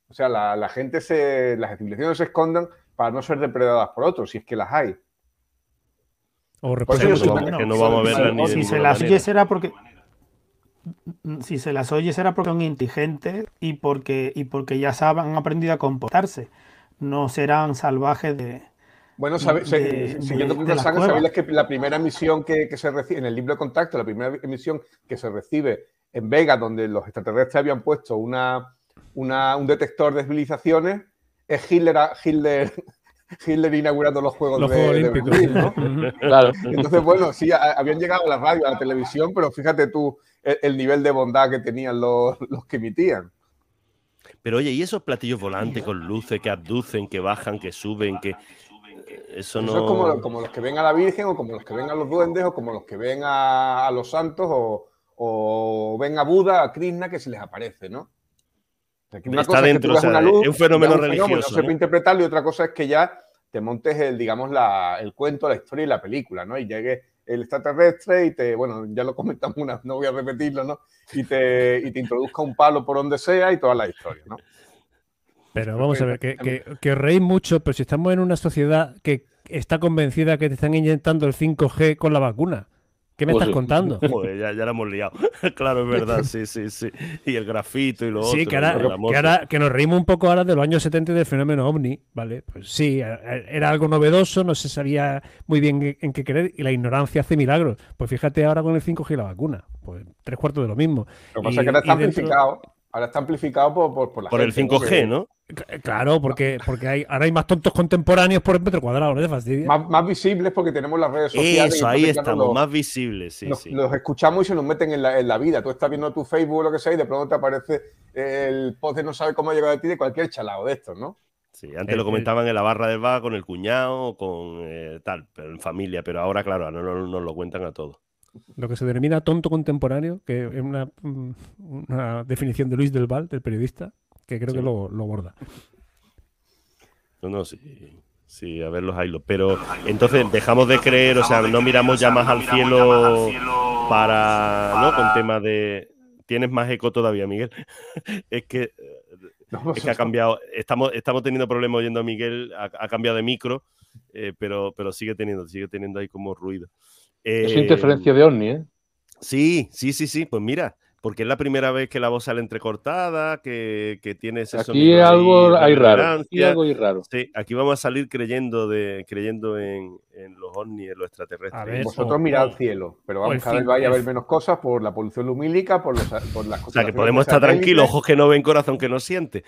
O sea, la, la gente se, las civilizaciones se escondan para no ser depredadas por otros, si es que las hay. O tan- que no vamos a verla ni de si se ninguna las manera. oye será porque si se las oye será porque son inteligentes y porque y porque ya saben, han aprendido a comportarse. No serán salvajes de Bueno, sabe- se- de- siguiendo de- con de la cueva. sabéis que la primera emisión que, que se recibe en el libro de contacto, la primera emisión que se recibe en Vega, donde los extraterrestres habían puesto una, una- un detector de civilizaciones, es Hitler, Hitler, Hitler inaugurando los Juegos, Los de, Juegos de Olímpicos. Berlín, ¿no? Claro. Entonces, bueno, sí, a- habían llegado a la radio, a la televisión, pero fíjate tú el, el nivel de bondad que tenían los, los que emitían. Pero oye, ¿y esos platillos volantes con luces que abducen, que bajan, que suben, que... Eso no... Eso es como, como los que ven a la Virgen, o como los que ven a los duendes, o como los que ven a, a los santos, o, o ven a Buda, a Krishna, que se les aparece, ¿no? Que una Está cosa es que dentro, tú veas o sea, luz, es un fenómeno religioso, no se puede interpretarlo, y otra cosa es que ya te montes el, digamos, la, el cuento, la historia y la película, ¿no? Y llegue el extraterrestre y te, bueno, ya lo comentamos una, no voy a repetirlo, ¿no? Y te, y te introduzca un palo por donde sea y toda la historia, ¿no? Pero vamos a ver, que, que, que os reís mucho, pero si estamos en una sociedad que está convencida que te están inyectando el 5G con la vacuna, ¿qué me Pues estás sí. contando? *laughs* Joder, ya, ya la hemos liado. *laughs* claro, es verdad, sí, sí, sí. Y el grafito y lo otro. Sí, que ahora, que ahora- que nos reímos un poco ahora de los años 70 y del fenómeno ovni, ¿vale? Pues sí, era algo novedoso, no se sabía muy bien en- qué creer y la ignorancia hace milagros. Pues fíjate ahora con el 5G y la vacuna, pues tres cuartos de lo mismo. Lo que pasa es que ahora está dentro- amplificado, ahora está amplificado por, por, por la Por el gente, ¿no? 5G, Que- ¿no? Claro, porque, porque hay, ahora hay más tontos contemporáneos por metro cuadrado, ¿no te fastidia? Más, más visibles porque tenemos las redes sociales. y Eso, ahí estamos, los- más visibles, sí, nos- sí. los escuchamos y se nos meten en la, en la vida. Tú estás viendo tu Facebook o lo que sea y de pronto te aparece el post de no sabe cómo ha llegado a ti de cualquier chalado de estos, ¿no? Sí, antes El- lo comentaban en la barra del bar con el cuñado, con eh, tal, pero en familia, pero ahora, claro, no nos, nos lo cuentan a todos. Lo que se denomina tonto contemporáneo, que es una, mm, una definición de Luis del Val, del periodista, que creo Sí. que lo, lo borda. No, no, sí. Sí, a ver los hilos. Pero entonces dejamos de creer, o sea, no miramos ya más al cielo para, ¿no? Con tema de. Tienes más eco todavía, Miguel. *laughs* es que, es que ha cambiado. Estamos, estamos teniendo problemas oyendo a Miguel, ha, cambiado de micro, eh, pero, pero sigue teniendo, sigue teniendo ahí como ruido. es interferencia de Omni, ¿eh? Sí, sí, sí, sí. Pues mira, porque es la primera vez que la voz sale entrecortada, que, que tiene ese aquí algo hay raro, aquí algo hay raro. Sí, aquí vamos a salir creyendo de creyendo en, en los ovnis, en los extraterrestres. Vosotros mirad al cielo, pero vamos a ver, vaya a haber menos cosas por la polución lumínica, por, los, por las cosas. O sea, que podemos estar tranquilos, ojos que no ven, corazón que no siente.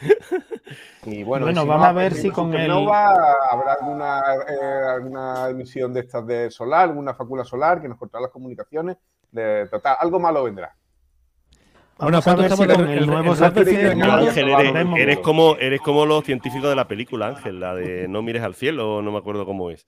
Y bueno, vamos a ver si con el... habrá alguna, eh, alguna emisión de estas de solar, alguna facula solar que nos cortará las comunicaciones. De, total, algo malo vendrá. Bueno, ¿cuánto estamos con el, nuevo Ángel, eres, como, eres como los científicos de la película, Ángel, la de No mires al cielo, no me acuerdo cómo es.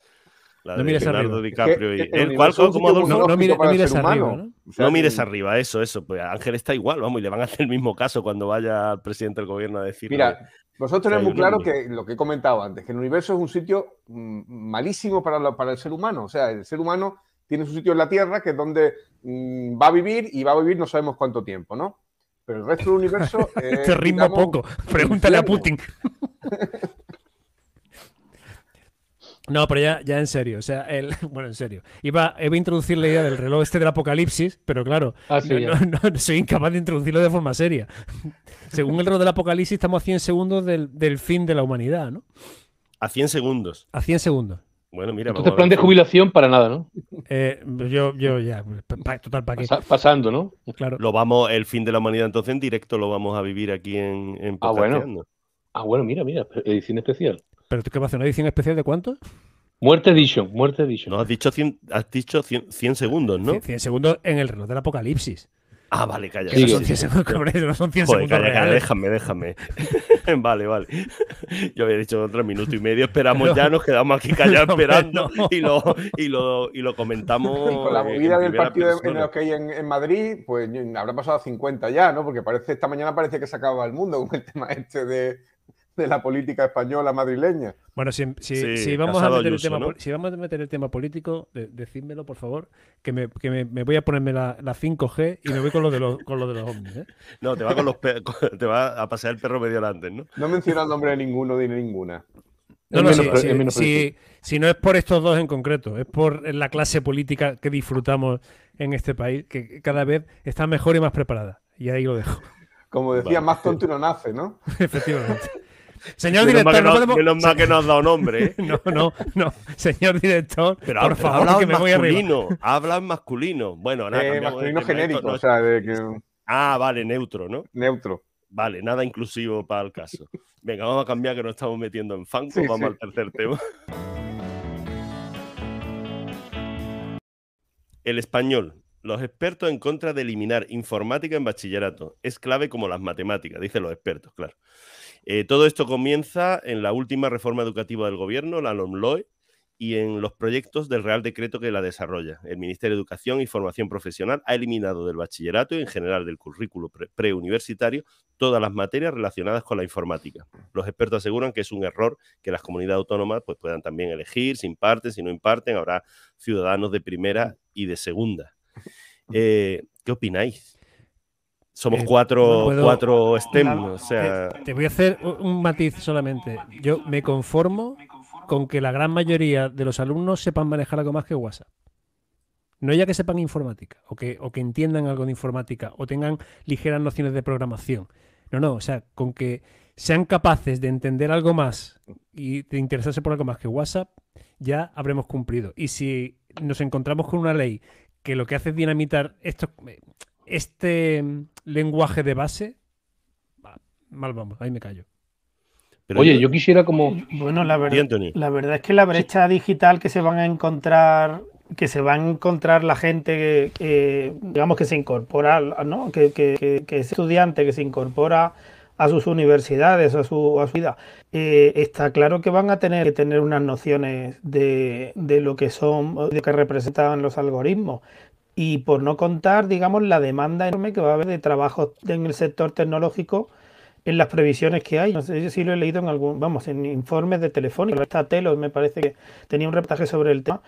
La no mires Leonardo DiCaprio y... ¿El como no, no, mires, no mires arriba, ¿no? no mires arriba, eso, eso. Pues Ángel está igual, vamos, y le van a hacer el mismo caso cuando vaya al presidente del gobierno a decir. Mira, vosotros tenéis muy claro que lo que he comentado antes, que el universo es un sitio mm, malísimo para, para el ser humano. O sea, el ser humano tiene su sitio en la Tierra, que es donde mm, va a vivir y va a vivir no sabemos cuánto tiempo, ¿no? Pero el resto del universo. *laughs* Es, Te ritmo poco. Pregúntale a Putin. *laughs* No, pero ya, ya en serio, o sea, el, *laughs* bueno, en serio. Iba, iba a introducir la idea del reloj este del apocalipsis, pero claro, ah, no, soy incapaz de introducirlo de forma seria. Según el reloj del apocalipsis, estamos a 100 segundos del, del fin de la humanidad, ¿no? A 100 segundos. A 100 segundos. Bueno, mira. Entonces, plan de jubilación para nada, ¿no? Eh, yo, yo ya, total, ¿para qué? pasando, ¿no? Claro. Lo vamos, el fin de la humanidad, entonces en directo lo vamos a vivir aquí en, en Ah, bueno. Ah, bueno, mira, mira, edición especial. ¿Pero tú qué vas a hacer? ¿Una edición especial de cuánto? Muerte Edition, Muerte Edition. No, has dicho 100, has dicho 100, segundos, ¿no? 100 segundos en el reloj del apocalipsis. Ah, vale, calla. no, son 100 segundos, no son 100 Joder, segundos calla, calla, déjame, déjame. *laughs* vale, vale. *laughs* Yo había dicho otro minuto y medio, esperamos ya, nos quedamos aquí callados *laughs* esperando y, lo, y, lo, y lo comentamos. Y con la movida del partido en el que hay en, en, Madrid, pues habrá pasado 50 ya, ¿no? Porque parece esta mañana parece que se acaba el mundo con el tema este de, de la política española madrileña. Bueno, si, vamos, a meter el tema, si vamos a meter el tema político, decídmelo, por favor, que me, que me, voy a ponerme la, 5G y me voy con lo de los, con lo de los ovnis. ¿eh? *laughs* No, te va, con los te va a pasar el perro medio delante, ¿no? No menciona el nombre de ninguno ni ninguna. No, no, si, si, no es por estos dos en concreto, es por la clase política que disfrutamos en este país, que cada vez está mejor y más preparada. Y ahí lo dejo. Como decía, más tonto no nace, ¿no? *laughs* Efectivamente. Señor director, no, podemos. Menos mal que nos has dado nombre. ¿eh? *laughs* no, no, no. Señor director, pero por favor, que me voy masculino. Habla en masculino. Bueno, nada. Eh, masculino genérico, o sea, de que... Ah, vale, neutro, ¿no? Neutro. Vale, nada inclusivo para el caso. Venga, vamos a cambiar que nos estamos metiendo en fanco. vamos al tercer tema. El español. Los expertos en contra de eliminar informática en bachillerato. Es clave como las matemáticas, dicen los expertos, claro. Eh, todo esto comienza en la última reforma educativa del gobierno, la LOMLOE, y en los proyectos del Real Decreto que la desarrolla. El Ministerio de Educación y Formación Profesional ha eliminado del bachillerato y en general del currículo preuniversitario todas las materias relacionadas con la informática. Los expertos aseguran que es un error que las comunidades autónomas pues, puedan también elegir si imparten, si no imparten. Habrá ciudadanos de primera y de segunda. *laughs* Eh, ¿Qué opináis? Somos eh, cuatro, cuatro STEM, o sea... Te, voy a hacer un matiz solamente. Yo me conformo con que la gran mayoría de los alumnos sepan manejar algo más que WhatsApp. No ya que sepan informática o que, o que entiendan algo de informática o tengan ligeras nociones de programación. No, no, o sea, con que sean capaces de entender algo más y de interesarse por algo más que WhatsApp, ya habremos cumplido. Y si nos encontramos con una ley que lo que hace es dinamitar esto, este lenguaje de base, mal vamos, ahí me callo. Oye, yo, quisiera como... Bueno, la, la verdad es que la brecha digital que se van a encontrar que se va a encontrar la gente que, digamos que se incorpora, ¿no? Que, que, que, es estudiante, que se incorpora a sus universidades, a su, a su vida, eh, está claro que van a tener que tener unas nociones de, de lo que son, de lo que representan los algoritmos y por no contar, digamos, la demanda enorme que va a haber de trabajo en el sector tecnológico en las previsiones que hay. No sé si lo he leído en algún, vamos, en informes de Telefónica. Está Telo, me parece que tenía un reportaje sobre el tema.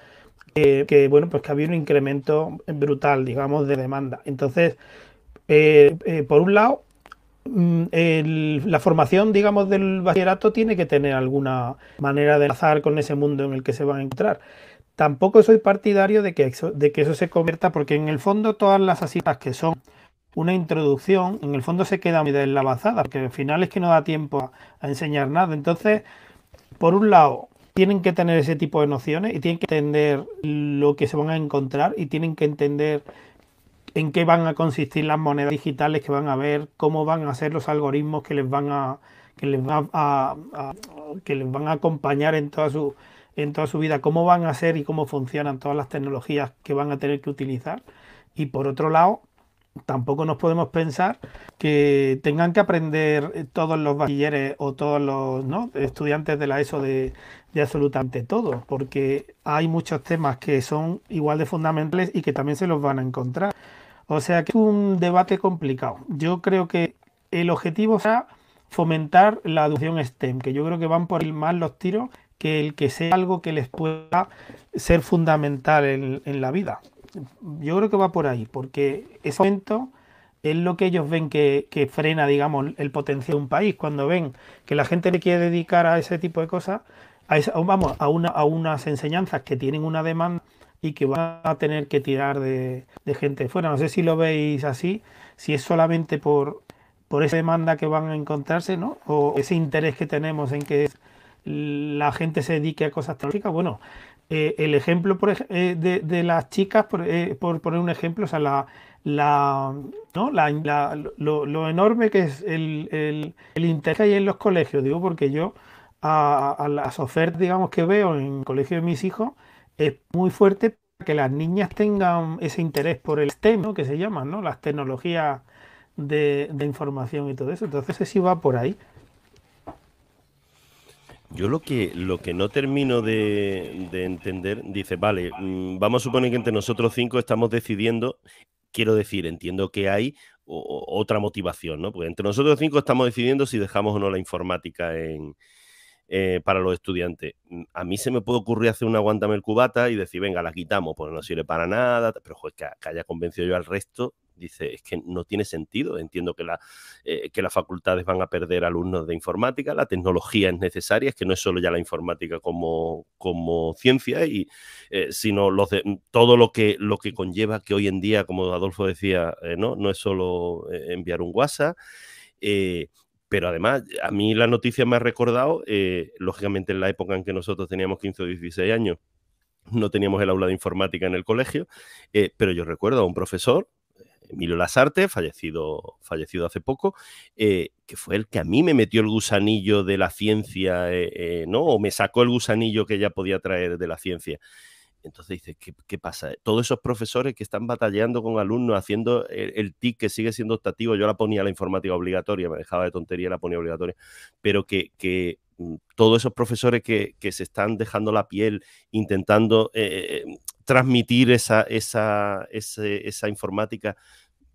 que, bueno, pues que había un incremento brutal, digamos, de demanda. Entonces, eh, eh, por un lado, mm, la formación, digamos, del bachillerato tiene que tener alguna manera de enlazar con ese mundo en el que se van a encontrar. Tampoco soy partidario de que eso, de que eso se convierta, porque en el fondo todas las asitas que son una introducción, en el fondo se queda muy deslavazada, porque al final es que no da tiempo a, enseñar nada. Entonces, por un lado, tienen que tener ese tipo de nociones y tienen que entender lo que se van a encontrar y tienen que entender en qué van a consistir las monedas digitales que van a ver, cómo van a ser los algoritmos que les van a que les van a, que les van a acompañar en toda su en toda su vida, cómo van a ser y cómo funcionan todas las tecnologías que van a tener que utilizar. Y por otro lado, tampoco nos podemos pensar que tengan que aprender eh, todos los bachilleres o todos los estudiantes de la ESO de, absolutamente todo, porque hay muchos temas que son igual de fundamentales y que también se los van a encontrar. O sea que es un debate complicado. Yo creo que el objetivo será fomentar la educación STEM, que yo creo que van por ir más los tiros que el que sea algo que les pueda ser fundamental en la vida yo creo que va por ahí, porque ese momento es lo que ellos ven que, frena, digamos, el potencial de un país. Cuando ven que la gente le quiere dedicar a ese tipo de cosas, a vamos, a, una, a unas enseñanzas que tienen una demanda y que van a tener que tirar de, gente fuera. No sé si lo veis así, si es solamente por, por esa demanda que van a encontrarse, ¿no? O ese interés que tenemos en que la gente se dedique a cosas tecnológicas. Bueno, eh, el ejemplo por, eh, de, las chicas, eh, por, poner un ejemplo, o sea, la, la, ¿no? la, lo, enorme que es el, el, interés que hay en los colegios, digo, porque yo a, las ofertas, digamos, que veo en el colegio de mis hijos, es muy fuerte que las niñas tengan ese interés por el STEM, ¿no? que se llaman, ¿no? las tecnologías de, de información y todo eso. Entonces, sí va por ahí. Yo lo que, lo que no termino de, entender, dice, vale, mm, vamos a suponer que entre nosotros cinco estamos decidiendo, quiero decir, entiendo que hay otra motivación, ¿no? Porque entre nosotros cinco estamos decidiendo si dejamos o no la informática en, eh, para los estudiantes. Mm, a mí se me puede ocurrir hacer una aguantame el cubata y decir, venga, la quitamos, pues no sirve para nada, pero joder, que, haya convencido yo al resto, dice, es que no tiene sentido. Entiendo que, la, eh, que las facultades van a perder alumnos de informática, la tecnología es necesaria, es que no es solo ya la informática como, como ciencia, y, eh, sino los todo lo que, lo que conlleva que hoy en día, como Adolfo decía, no, no es solo enviar un WhatsApp. Pero además, a mí la noticia me ha recordado, lógicamente en la época en que nosotros teníamos 15 o 16 años, no teníamos el aula de informática en el colegio, pero yo recuerdo a un profesor Emilio Lasarte, fallecido, fallecido hace poco, eh, que fue el que a mí me metió el gusanillo de la ciencia, eh, eh, ¿no? O me sacó el gusanillo que ya podía traer de la ciencia. Entonces dice, ¿qué, pasa? Todos esos profesores que están batallando con alumnos, haciendo el, TIC que sigue siendo optativo, yo la ponía la informática obligatoria, me dejaba de tontería, la ponía obligatoria, pero que, que mm, todos esos profesores que, que, se están dejando la piel intentando transmitir esa, esa, esa informática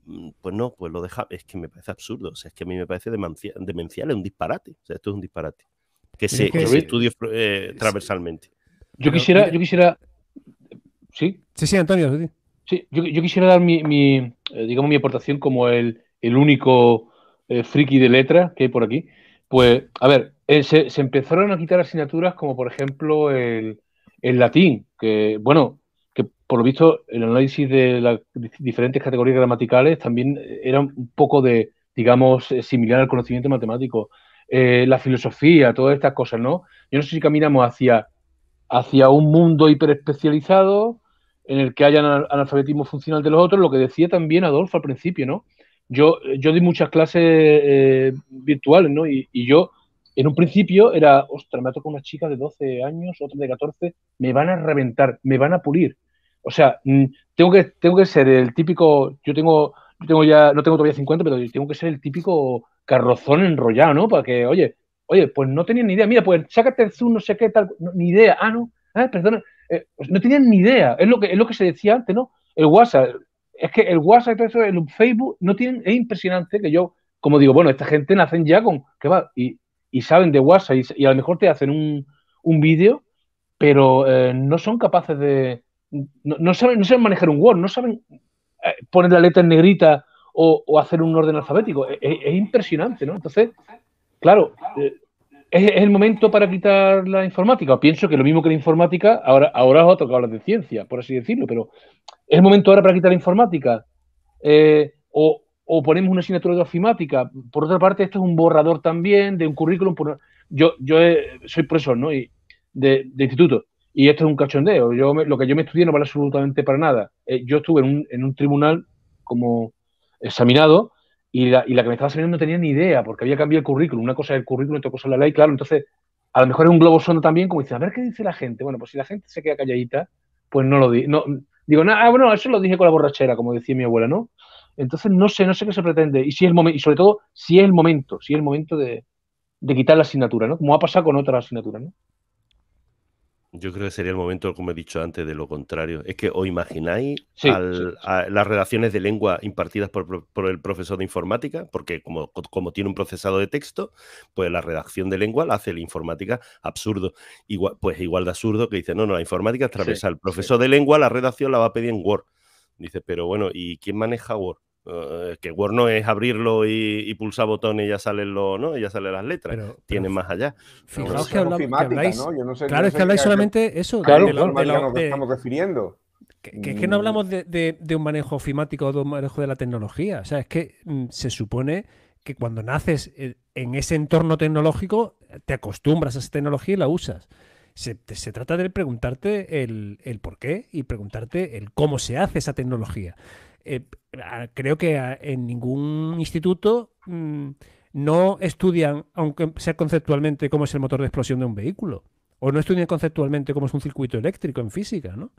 Mm, pues no, pues lo deja, es que me parece absurdo, o sea, es que a mí me parece demencial, es un disparate, o sea, esto es un disparate, que se, estudie eh, transversalmente. Yo quisiera, yo quisiera, ¿sí? Sí, sí, Antonio, sí. yo, quisiera dar mi, eh, digamos, mi aportación como el, único eh, friki de letra que hay por aquí. Pues, a ver, se, empezaron a quitar asignaturas como, por ejemplo, el, el latín, que, bueno, por lo visto, el análisis de las diferentes categorías gramaticales también era un poco de, digamos, eh, similar al conocimiento matemático. Eh, la filosofía, todas estas cosas, ¿no? Yo no sé si caminamos hacia, hacia un mundo hiperespecializado en el que haya analfabetismo funcional de los otros, lo que decía también Adolfo al principio, ¿no? Yo, yo di muchas clases eh, virtuales, ¿no? Y, y, yo, en un principio, era, ostras, me ha tocado una chica de 12 años, otra de 14, me van a reventar, me van a pulir. O sea, mm, tengo que, tengo que ser el típico, yo tengo, yo tengo ya, no tengo todavía 50, pero tengo que ser el típico carrozón enrollado, ¿no? Para que, oye, oye, pues no tenían ni idea, mira, pues sácate el Zoom, no sé qué, tal, ni idea, ah, no, ah, perdona, eh, no tenían ni idea, es lo, que, es lo que se decía antes, ¿no? El WhatsApp, es que el WhatsApp y todo el Facebook, no tienen, es impresionante que yo como digo, bueno, esta gente nacen ya con, que va, y, saben de WhatsApp y, a lo mejor te hacen un, un vídeo, pero eh, no son capaces de, no, saben, no saben manejar un Word, no saben eh, poner la letra en negrita o, hacer un orden alfabético. Es, impresionante, ¿no? Entonces, claro, ¿es, el momento para quitar la informática. Pienso que lo mismo que la informática, ahora, ahora ha tocado hablar de ciencia, por así decirlo, pero ¿es el momento ahora para quitar la informática? Eh, o, ponemos una asignatura de ofimática. Por otra parte, esto es un borrador también de un currículum. Yo, yo soy profesor, ¿no? Y de, instituto. Y esto es un cachondeo. Yo lo que yo me estudié no vale absolutamente para nada. Eh, yo estuve en un, en un tribunal como examinado y la, y la, que me estaba examinando no tenía ni idea porque había cambiado el currículum. Una cosa es el currículum, otra cosa es la ley, claro. Entonces, a lo mejor es un globo sonda también, como dice, a ver qué dice la gente. Bueno, pues si la gente se queda calladita, pues no lo digo. No, digo, nada, ah, bueno, eso lo dije con la borrachera, como decía mi abuela, ¿no? Entonces, no sé, no sé qué se pretende. Y si es el y sobre todo, si es el momento, si es el momento de, de quitar la asignatura, ¿no? Como ha pasado con otras asignaturas, ¿no? Yo creo que sería el momento, como he dicho antes, de lo contrario. Es que os imagináis las redacciones de lengua impartidas por, el profesor de informática, porque como, como, tiene un procesado de texto, pues la redacción de lengua la hace la informática absurdo. Igual, pues igual de absurdo que dice, no, no, la informática atraviesa el profesor de lengua, la redacción la va a pedir en Word. Dice, pero bueno, ¿y quién maneja Word? Eh, que Word no es abrirlo y, pulsar botones y ya salen lo, ¿no? ya salen las letras. Tiene más allá. Fijaos que, habláis. claro, es que habláis solamente eso. Claro, de, lo, que estamos refiriendo. Que, es que no hablamos de, un manejo ofimático o de un manejo de la tecnología. O sea, es que mm, se supone que cuando naces eh, en ese entorno tecnológico, te acostumbras a esa tecnología y la usas. Se, trata de preguntarte el, el, por qué y preguntarte el cómo se hace esa tecnología. Eh, creo que en ningún instituto mm, no estudian, aunque sea conceptualmente, cómo es el motor de explosión de un vehículo. O no estudian conceptualmente cómo es un circuito eléctrico en física, ¿no?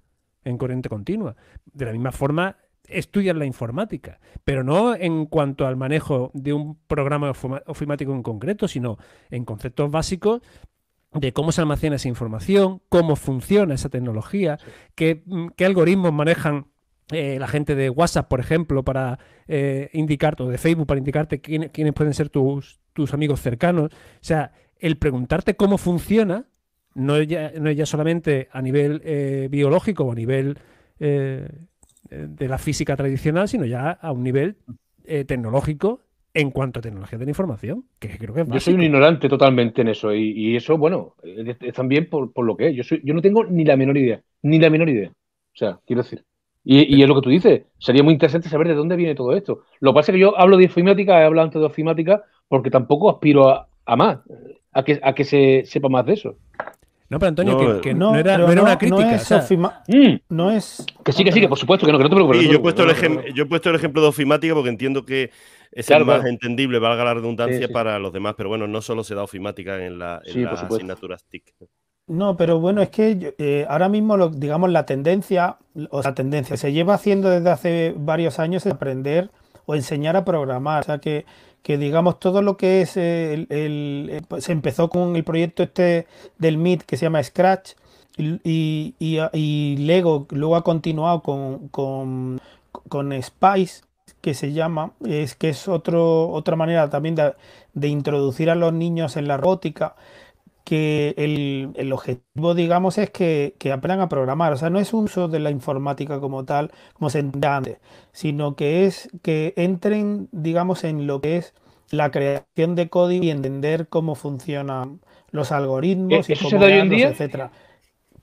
En corriente continua. De la misma forma, estudian la informática, pero no en cuanto al manejo de un programa ofimático en concreto, sino en conceptos básicos de cómo se almacena esa información, cómo funciona esa tecnología, qué, mm, qué algoritmos manejan eh, la gente de WhatsApp, por ejemplo, para eh, indicarte, o de Facebook, para indicarte quiénes pueden ser tus, tus, amigos cercanos. O sea, el preguntarte cómo funciona no es ya, no es ya solamente a nivel eh, biológico o a nivel de la física tradicional, sino ya a un nivel tecnológico en cuanto a tecnología de la información, que creo que Yo soy un ignorante totalmente en eso, y, eso, bueno, es, también por, por, lo que es. Yo, soy, yo no tengo ni la menor idea, ni la menor idea. O sea, quiero decir. Y, es lo que tú dices, sería muy interesante saber de dónde viene todo esto. Lo que pasa es que yo hablo de ofimática, he hablado antes de ofimática, porque tampoco aspiro a, más, a que, a que se sepa más de eso. No, pero Antonio, que, no, era, una crítica. Mm. No es, Que sí, que sí, que por supuesto, que no, que no te preocupes. yo, he puesto el yo he puesto el ejemplo de ofimática porque entiendo que es el más entendible, valga la redundancia, para los demás. Pero bueno, no solo se da ofimática en, la, en las asignaturas TIC. No, pero bueno, es que eh, ahora mismo, lo, digamos, la tendencia, o la tendencia, se lleva haciendo desde hace varios años es aprender o enseñar a programar. O sea, que, que digamos, todo lo que es el, el, pues, se empezó con el proyecto este del MIT que se llama Scratch y, y, y Lego luego ha continuado con, con, con, Spice que se llama, es que es otro, otra manera también de, de introducir a los niños en la robótica que el, objetivo, digamos, es que, aprendan a programar. O sea, no es un uso de la informática como tal, como se entiende antes, sino que es que entren, digamos, en lo que es la creación de código y entender cómo funcionan los algoritmos y ¿Eso se da hoy en día? etcétera.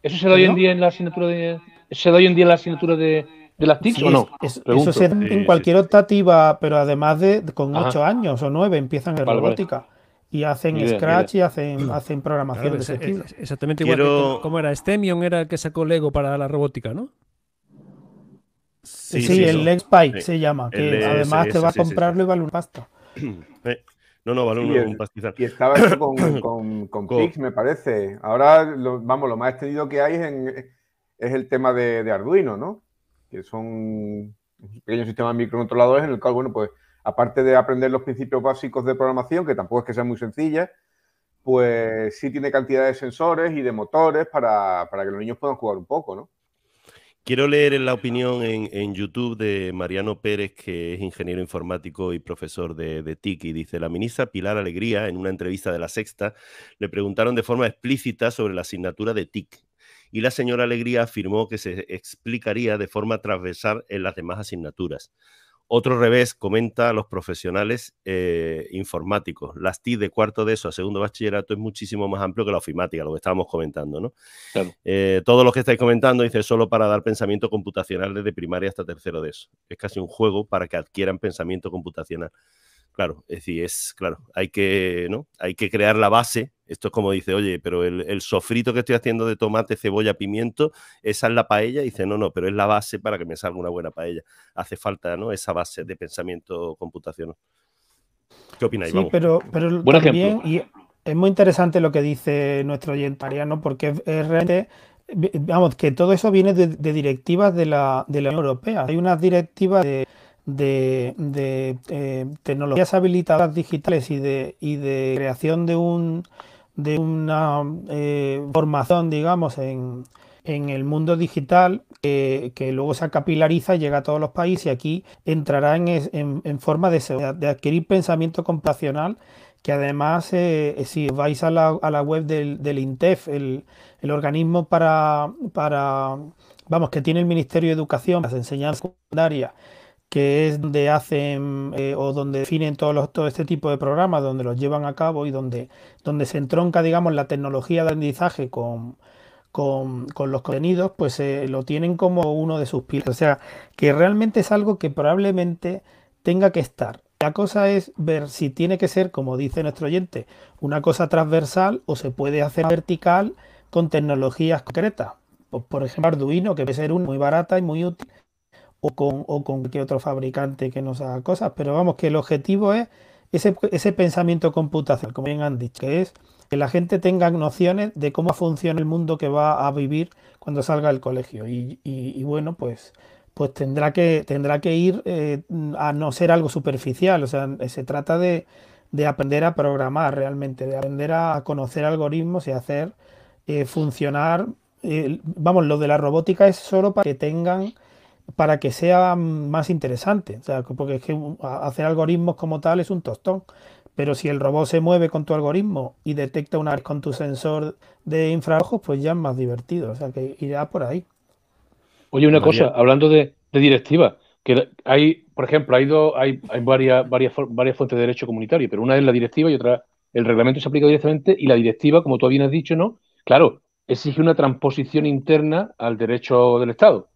¿Eso se da hoy en día en la asignatura de se da hoy en día en la asignatura de, las TIC o no? eso se da en cualquier optativa, pero además de con ocho años o nueve empiezan en robótica y hacen Scratch y hacen, hacen programación de ese tipo. Exactamente igual que como era Stemion, era el que sacó Lego para la robótica, ¿no? Sí, el LegSpike se llama, que además te va a comprarlo y vale un pasta. *clears throat* Eh, no, no, vale un, pastizal. Y estaba hecho *clears throat* con, con, Pix, me parece. Ahora, vamos, lo más extendido que hay es, es el tema de, de, Arduino, ¿no? Que son pequeños sistemas microcontroladores en el cual, bueno, pues aparte de aprender los principios básicos de programación, que tampoco es que sean muy sencillas, pues sí tiene cantidad de sensores y de motores para, que los niños puedan jugar un poco, ¿no? Quiero leer la opinión en, YouTube de Mariano Pérez, que es ingeniero informático y profesor de, de TIC, y dice, la ministra Pilar Alegría, en una entrevista de La Sexta, le preguntaron de forma explícita sobre la asignatura de TIC, y la señora Alegría afirmó que se explicaría de forma transversal en las demás asignaturas. Otro revés comenta a los profesionales eh, informáticos. Las TIC de cuarto de eso a segundo bachillerato es muchísimo más amplio que la ofimática, lo que estábamos comentando, ¿no? Eh, todo lo que estáis comentando dice solo para dar pensamiento computacional desde primaria hasta tercero de eso. Es casi un juego para que adquieran pensamiento computacional. Claro, es decir, es claro, hay que, ¿no? Hay que crear la base. Esto es como dice, oye, pero el, sofrito que estoy haciendo de tomate, cebolla, pimiento, esa es la paella. Y dice, no, no, pero es la base para que me salga una buena paella. Hace falta, ¿no? Esa base de pensamiento computacional. ¿Qué opináis? Sí, pero, pero también, y es muy interesante lo que dice nuestro oyente Ariano, porque es, realmente vamos, que todo eso viene de, directivas de la, de la Unión Europea. Hay unas directivas de, de, eh, tecnologías habilitadas digitales y de, y de creación de, un, de una eh, formación, digamos, en, en, el mundo digital que, luego se capilariza y llega a todos los países y aquí entrará en, en, forma de, de, adquirir pensamiento computacional que además, eh, si vais a la, a la web del, del INTEF, el, el, organismo para, para, vamos, que tiene el Ministerio de Educación, las enseñanzas secundarias, que es donde hacen eh, o donde definen todos todo este tipo de programas, donde los llevan a cabo y donde, donde se entronca, digamos, la tecnología de aprendizaje con, con, los contenidos, pues eh, lo tienen como uno de sus pilares. O sea, que realmente es algo que probablemente tenga que estar. La cosa es ver si tiene que ser, como dice nuestro oyente, una cosa transversal o se puede hacer vertical con tecnologías concretas. Pues, por ejemplo, Arduino, que puede ser una muy barata y muy útil, o con, o con cualquier otro fabricante que nos haga cosas, pero vamos, que el objetivo es ese, ese pensamiento computacional, como bien han dicho, que es que la gente tenga nociones de cómo funciona el mundo que va a vivir cuando salga del colegio. Y, bueno, pues, pues tendrá, que, tendrá que ir eh, a no ser algo superficial, o sea, se trata de, de aprender a programar realmente, de aprender a conocer algoritmos y hacer eh, funcionar. Eh, vamos, lo de la robótica es solo para que tengan para que sea más interesante. O sea, porque es que hacer algoritmos como tal es un tostón. Pero si el robot se mueve con tu algoritmo y detecta una vez con tu sensor de infrarrojos, pues ya es más divertido. O sea, que irá por ahí. Oye, una cosa, hablando de, directiva, que hay, por ejemplo, hay, hay, hay varias, varias, varias fuentes de derecho comunitario, pero una es la directiva y otra, el reglamento se aplica directamente y la directiva, como tú bien has dicho, ¿no? Claro, exige una transposición interna al derecho del Estado.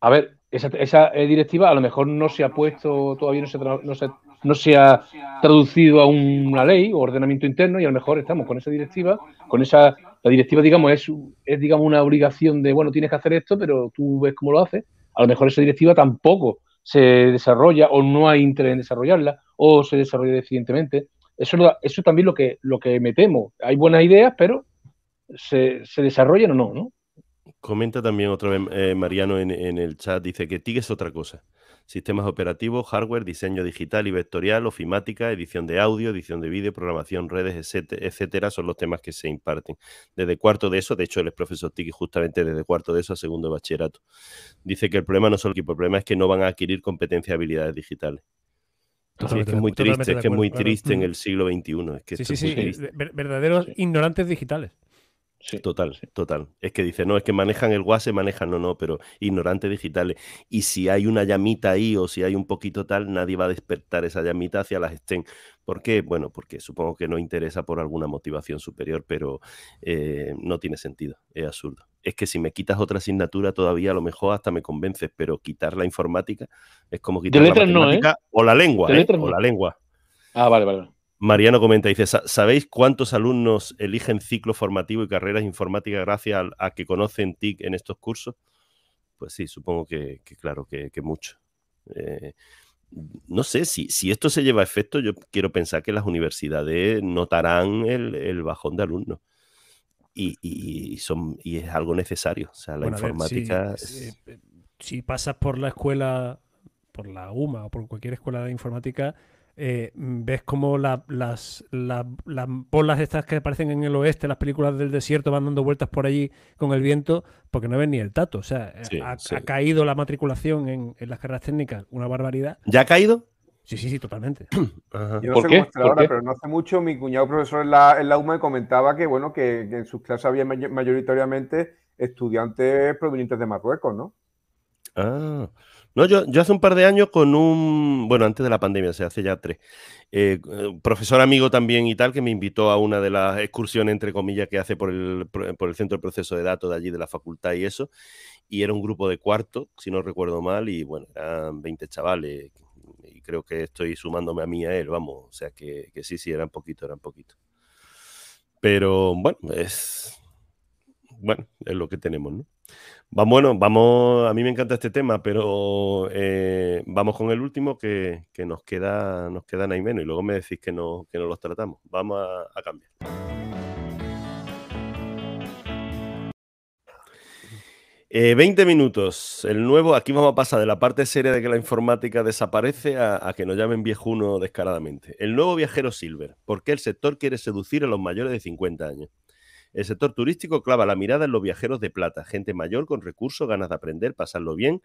A ver, esa, eh, directiva a lo mejor no se ha puesto, todavía no se, no se, no se ha traducido a una ley o ordenamiento interno y a lo mejor estamos con esa directiva, con esa, la directiva digamos es, es digamos una obligación de, bueno, tienes que hacer esto, pero tú ves cómo lo haces, a lo mejor esa directiva tampoco se desarrolla o no hay interés en desarrollarla o se desarrolla deficientemente. Eso, eso también lo que, lo que me temo. Hay buenas ideas, pero se, se desarrollan o no, ¿no? Comenta también otra vez eh, Mariano en, el chat, dice que TIC es otra cosa. Sistemas operativos, hardware, diseño digital y vectorial, ofimática, edición de audio, edición de vídeo, programación, redes, etcétera, son los temas que se imparten. Desde cuarto de eso, de hecho él es profesor TIC justamente desde cuarto de eso a segundo de bachillerato. Dice que el problema no es el equipo, el problema es que no van a adquirir competencias y habilidades digitales. es que es muy triste, es que es muy triste en el siglo XXI. sí, sí, sí, verdaderos ignorantes digitales total, total. Es que dice, no, es que manejan el WhatsApp, manejan, no, no, pero ignorantes digitales. Y si hay una llamita ahí o si hay un poquito tal, nadie va a despertar esa llamita hacia las estén. ¿Por qué? Bueno, porque supongo que no interesa por alguna motivación superior, pero eh, no tiene sentido, es absurdo. Es que si me quitas otra asignatura todavía a lo mejor hasta me convences, pero quitar la informática es como quitar la ¿eh? matemática o la lengua, ¿eh? o la lengua. Ah, vale, vale. Mariano comenta, dice, ¿sabéis cuántos alumnos eligen ciclo formativo y carreras informáticas gracias a, que conocen TIC en estos cursos? Pues sí, supongo que, claro, que, mucho. Eh, no sé, si, si esto se lleva a efecto, yo quiero pensar que las universidades notarán el, bajón de alumnos. Y, son, y es algo necesario. O sea, la informática... si pasas por la escuela, por la UMA o por cualquier escuela de informática, eh, ves como la- las, la- las bolas estas que aparecen en el oeste, las películas del desierto, van dando vueltas por allí con el viento, porque no ven ni el tato. O sea, eh, Sí, ha, sí. ha caído la matriculación en, en las carreras técnicas, una barbaridad. ¿Ya ha caído? Sí, sí, sí, totalmente. *clears throat* Ajá. Yo no ¿Por sé qué? cómo estará ¿Por ahora, qué? pero no hace mucho mi cuñado profesor en la, en la UMA comentaba que, bueno, que, que en sus clases había may- mayoritariamente estudiantes provenientes de Marruecos, ¿no? Ah. No, yo, yo hace un par de años con un, bueno, antes de la pandemia, o sea, hace ya tres, eh, eh, profesor amigo también y tal, que me invitó a una de las excursiones, entre comillas, que hace por el, por el centro de proceso de datos de allí, de la facultad y eso, y era un grupo de cuarto, si no recuerdo mal, y bueno, eran 20 chavales, y creo que estoy sumándome a mí a él, vamos, o sea, que, que sí, sí, eran poquito, eran poquito. Pero bueno, es, bueno, es lo que tenemos, ¿no? Va, bueno, vamos, a mí me encanta este tema, pero eh, vamos con el último que, nos queda, nos quedan ahí menos y luego me decís que no, que no los tratamos. Vamos a, a cambiar. Eh, 20 minutos. El nuevo, aquí vamos a pasar de la parte seria de que la informática desaparece a, a que nos llamen viejuno descaradamente. El nuevo viajero Silver. ¿Por qué el sector quiere seducir a los mayores de 50 años? El sector turístico clava la mirada en los viajeros de plata, gente mayor con recursos, ganas de aprender, pasarlo bien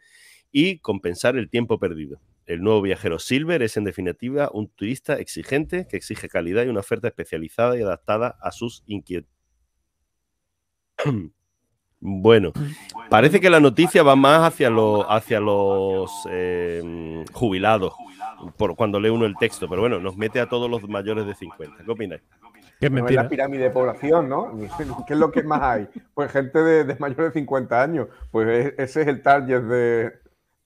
y compensar el tiempo perdido. El nuevo viajero Silver es en definitiva un turista exigente que exige calidad y una oferta especializada y adaptada a sus inquietudes. *clears throat* Bueno, parece que la noticia va más hacia, hacia los eh, jubilados, por cuando lee uno el texto, pero bueno, nos mete a todos los mayores de 50. ¿Qué opináis? Es la pirámide de población, ¿no? *laughs* ¿Qué es lo que más hay? Pues gente de, de mayores de 50 años. Pues es- ese es el target de,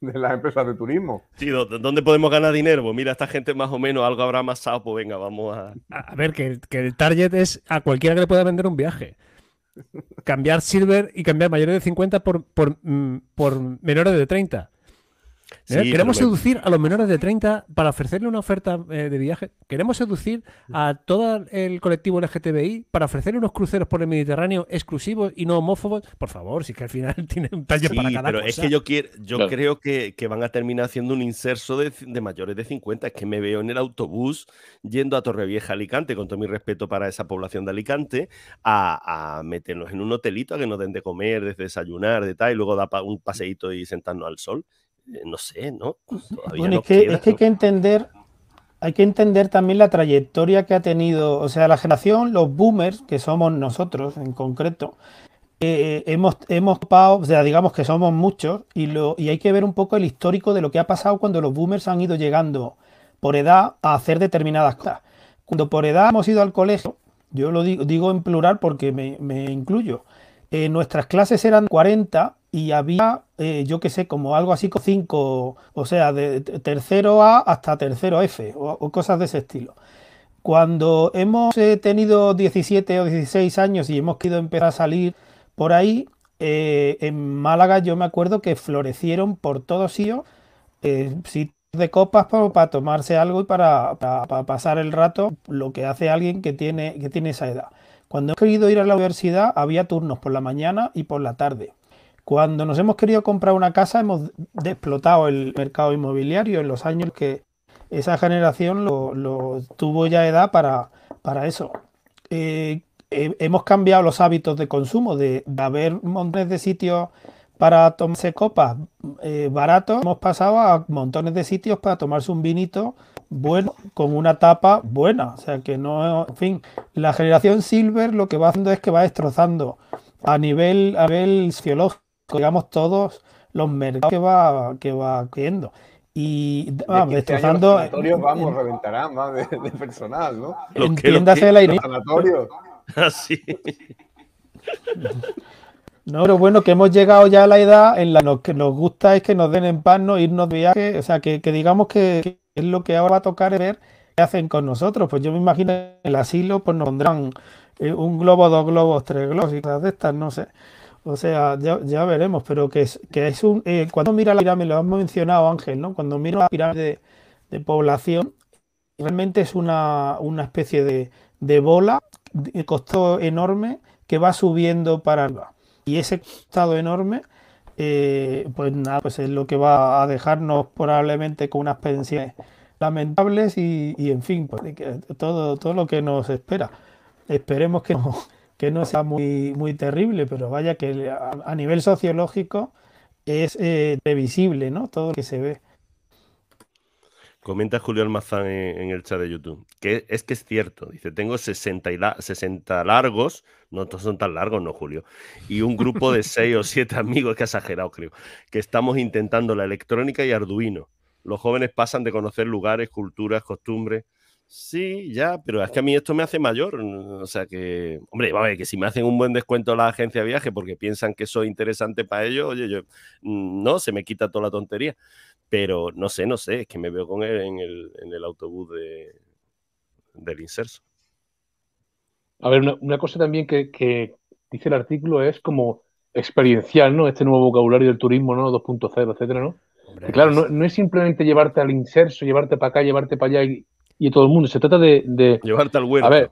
de las empresas de turismo. Sí, ¿dó- ¿dónde podemos ganar dinero? Pues mira, esta gente más o menos algo habrá amasado, pues venga, vamos a... A ver, que, el- que el target es a cualquiera que le pueda vender un viaje. Cambiar Silver y cambiar mayores de 50 por, por, mm, por menores de 30. ¿Eh? Sí, Queremos pero seducir a los menores de 30 para ofrecerle una oferta eh, de viaje. Queremos seducir a todo el colectivo LGTBI para ofrecerle unos cruceros por el Mediterráneo exclusivos y no homófobos. Por favor, si es que al final *laughs* tiene un taller Sí, para cada pero cosa. es que yo, quiero, yo Claro. creo que, que van a terminar haciendo un inserso de, de mayores de 50. Es que me veo en el autobús yendo a Torrevieja, Alicante, con todo mi respeto para esa población de Alicante, a, a meternos en un hotelito a que nos den de comer, de desayunar, de tal, y luego dar pa- un paseíto y sentarnos al sol. Eh, No sé, ¿no? Todavía Bueno, es que, queda, es que hay que entender, hay que entender también la trayectoria que ha tenido, o sea, la generación, los boomers, que somos nosotros en concreto, eh, hemos, hemos topado, o sea, digamos que somos muchos, y, lo, y hay que ver un poco el histórico de lo que ha pasado cuando los boomers han ido llegando por edad a hacer determinadas cosas. Cuando por edad hemos ido al colegio, yo lo digo, digo en plural porque me, me incluyo, eh, nuestras clases eran 40 y había, eh, yo qué sé, como algo así con 5, o sea, de tercero A hasta tercero F, o, cosas de ese estilo. Cuando hemos eh, tenido 17 o 16 años y hemos querido empezar a salir por ahí, en Málaga yo me acuerdo que florecieron por todos sitios sitios de copas pa- para, tomarse algo y para, para- para pasar el rato, lo que hace alguien que tiene, que tiene esa edad. Cuando hemos querido ir a la universidad había turnos por la mañana y por la tarde. Cuando nos hemos querido comprar una casa hemos explotado el mercado inmobiliario en los años que esa generación lo, lo tuvo ya edad para, para eso. Eh, eh, hemos cambiado los hábitos de consumo, de, de haber montones de sitios para tomarse copas eh, baratos, hemos pasado a montones de sitios para tomarse un vinito bueno, con una tapa buena. O sea que no, en fin, la generación Silver lo que va haciendo es que va destrozando a nivel, a nivel sociológico, digamos, todos los mercados que va, que va creyendo. Y De vamos, 15 años destrozando. Los sanatorios, en- vamos, en- reventarán más de, de personal, ¿no? Entiéndase la Los ironía. sanatorios. *laughs* Así. *laughs* No, pero bueno, que hemos llegado ya a la edad en la que nos gusta es que nos den en paz, no irnos de viaje. O sea, que, digamos que, es lo que ahora va a tocar ver qué hacen con nosotros. Pues yo me imagino en el asilo, pues nos pondrán eh, un globo, dos globos, tres globos y cosas de estas, no sé. O sea, ya, ya veremos, pero que es, que es un. eh, cuando mira la pirámide, lo hemos mencionado Ángel, ¿no? Cuando mira la pirámide de, de población, realmente es una, una especie de, de bola de costo enorme que va subiendo para arriba. Y ese costado enorme, eh, pues nada, pues es lo que va a dejarnos probablemente con unas pensiones lamentables y, y en fin, pues, todo, todo lo que nos espera. Esperemos que no, que no sea muy, muy terrible, pero vaya que a, nivel sociológico es eh, previsible, ¿no? Todo lo que se ve. Comenta Julio Almazán en, el chat de YouTube. Que es que es cierto. Dice, tengo 60, y 60 largos. No son tan largos, no, Julio. Y un grupo de 6 o 7 amigos, que exagerado, creo. Que estamos intentando la electrónica y Arduino. Los jóvenes pasan de conocer lugares, culturas, costumbres. Sí, ya, pero es que a mí esto me hace mayor. O sea que, hombre, va a ver, que si me hacen un buen descuento la agencia de viaje porque piensan que es interesante para ellos, oye, yo, mm, no, se me quita toda la tontería. Pero no sé, no sé, es que me veo con él en el, en el autobús de, del inserso. A ver, una, cosa también que, dice el artículo es como experiencial, ¿no? Este nuevo vocabulario del turismo, ¿no? 2.0, etcétera, ¿no? claro, no, no, es simplemente llevarte al inserso, llevarte para acá, llevarte para allá y, y todo el mundo. Se trata de, Llevarte al huerto. A ver,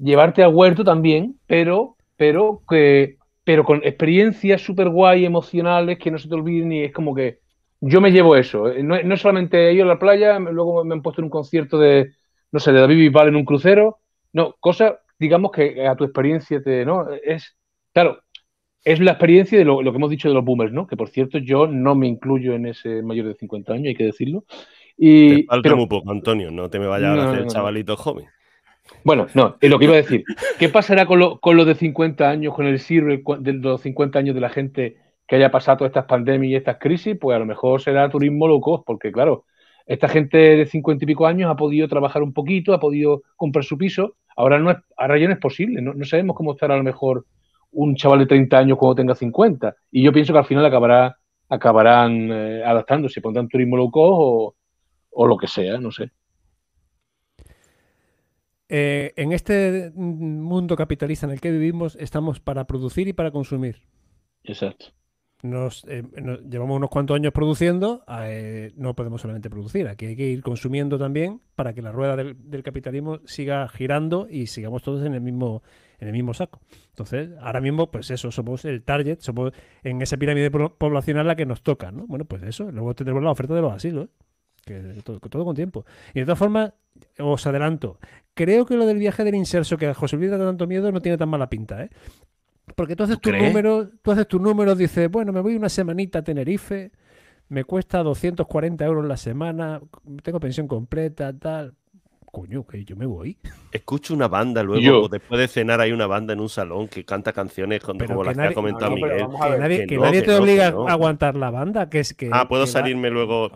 llevarte al huerto también, pero, pero, que, pero con experiencias súper guay, emocionales, que no se te olviden y es como que yo me llevo eso. Eh, no, no solamente ir a la playa, luego me han puesto en un concierto de, no sé, de David Bisbal en un crucero. No, cosa, digamos que a tu experiencia te, ¿no? Es, claro, es la experiencia de lo, lo, que hemos dicho de los boomers, ¿no? Que por cierto, yo no me incluyo en ese mayor de 50 años, hay que decirlo. Y, te falta muy poco, Antonio, no te me vayas a hacer chavalito joven. Bueno, no, es lo que iba a decir. ¿Qué pasará con lo, con de 50 años, con el sirve de los 50 años de la gente que haya pasado todas estas pandemias y estas crisis? Pues a lo mejor será turismo loco, porque claro, esta gente de 50 y pico años ha podido trabajar un poquito, ha podido comprar su piso. Ahora, no es, ahora ya no es posible, no, sabemos cómo estará a lo mejor un chaval de 30 años cuando tenga 50. Y yo pienso que al final acabará, acabarán eh, adaptándose, pondrán turismo low cost o o lo que sea, no sé. Eh, en este mundo capitalista en el que vivimos estamos para producir y para consumir. Exacto. Nos, eh, llevamos unos cuantos años produciendo, eh, no podemos solamente producir, aquí hay que ir consumiendo también para que la rueda del, capitalismo siga girando y sigamos todos en el mismo en el mismo saco. Entonces, ahora mismo, pues eso, somos el target, somos en esa pirámide poblacional la que nos toca, ¿no? Bueno, pues eso, luego tenemos la oferta de los asilos que todo, con tiempo. Y de todas formas, os adelanto, creo que lo del viaje del inserso que a José Luis da tanto miedo no tiene tan mala pinta, ¿eh? Porque tú haces tus números, tú haces tus números, dices, bueno, me voy una semanita a Tenerife, me cuesta 240 euros la semana, tengo pensión completa, tal coño, que yo me voy. Escucho una banda luego, después de cenar hay una banda en un salón que canta canciones como las que ha comentado Miguel. Que nadie, te obliga a aguantar la banda, que es que... Ah, puedo salirme luego...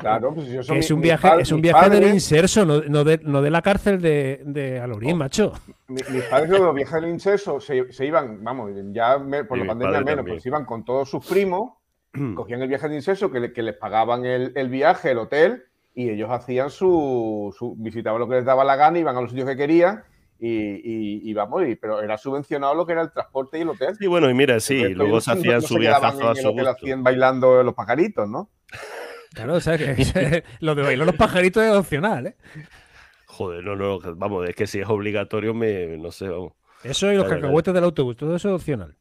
claro, pues es un viaje, es un viaje del inserso, no, no, de, no, de, la cárcel de, de Alorín, oh, macho. Mis padres luego viajes del inserso se, se, iban, vamos, ya por la pandemia menos, pues iban con todos sus primos, *clears throat* cogían el viaje del inserso, que, que les pagaban el, el viaje, el hotel y ellos hacían su, visitaban lo que les daba la gana, iban a los sitios que querían y, y, vamos, pero era subvencionado lo que era el transporte y el hotel. Sí, bueno, y mira, sí, luego se hacían su viajazo a su gusto. hacían bailando los pajaritos, ¿no? Claro, o sea, que, *laughs* lo de bailar los pajaritos es opcional, ¿eh? Joder, no, no, vamos, es que si es obligatorio, me, no sé, vamos. Eso y los cacahuetes del autobús, todo eso es opcional.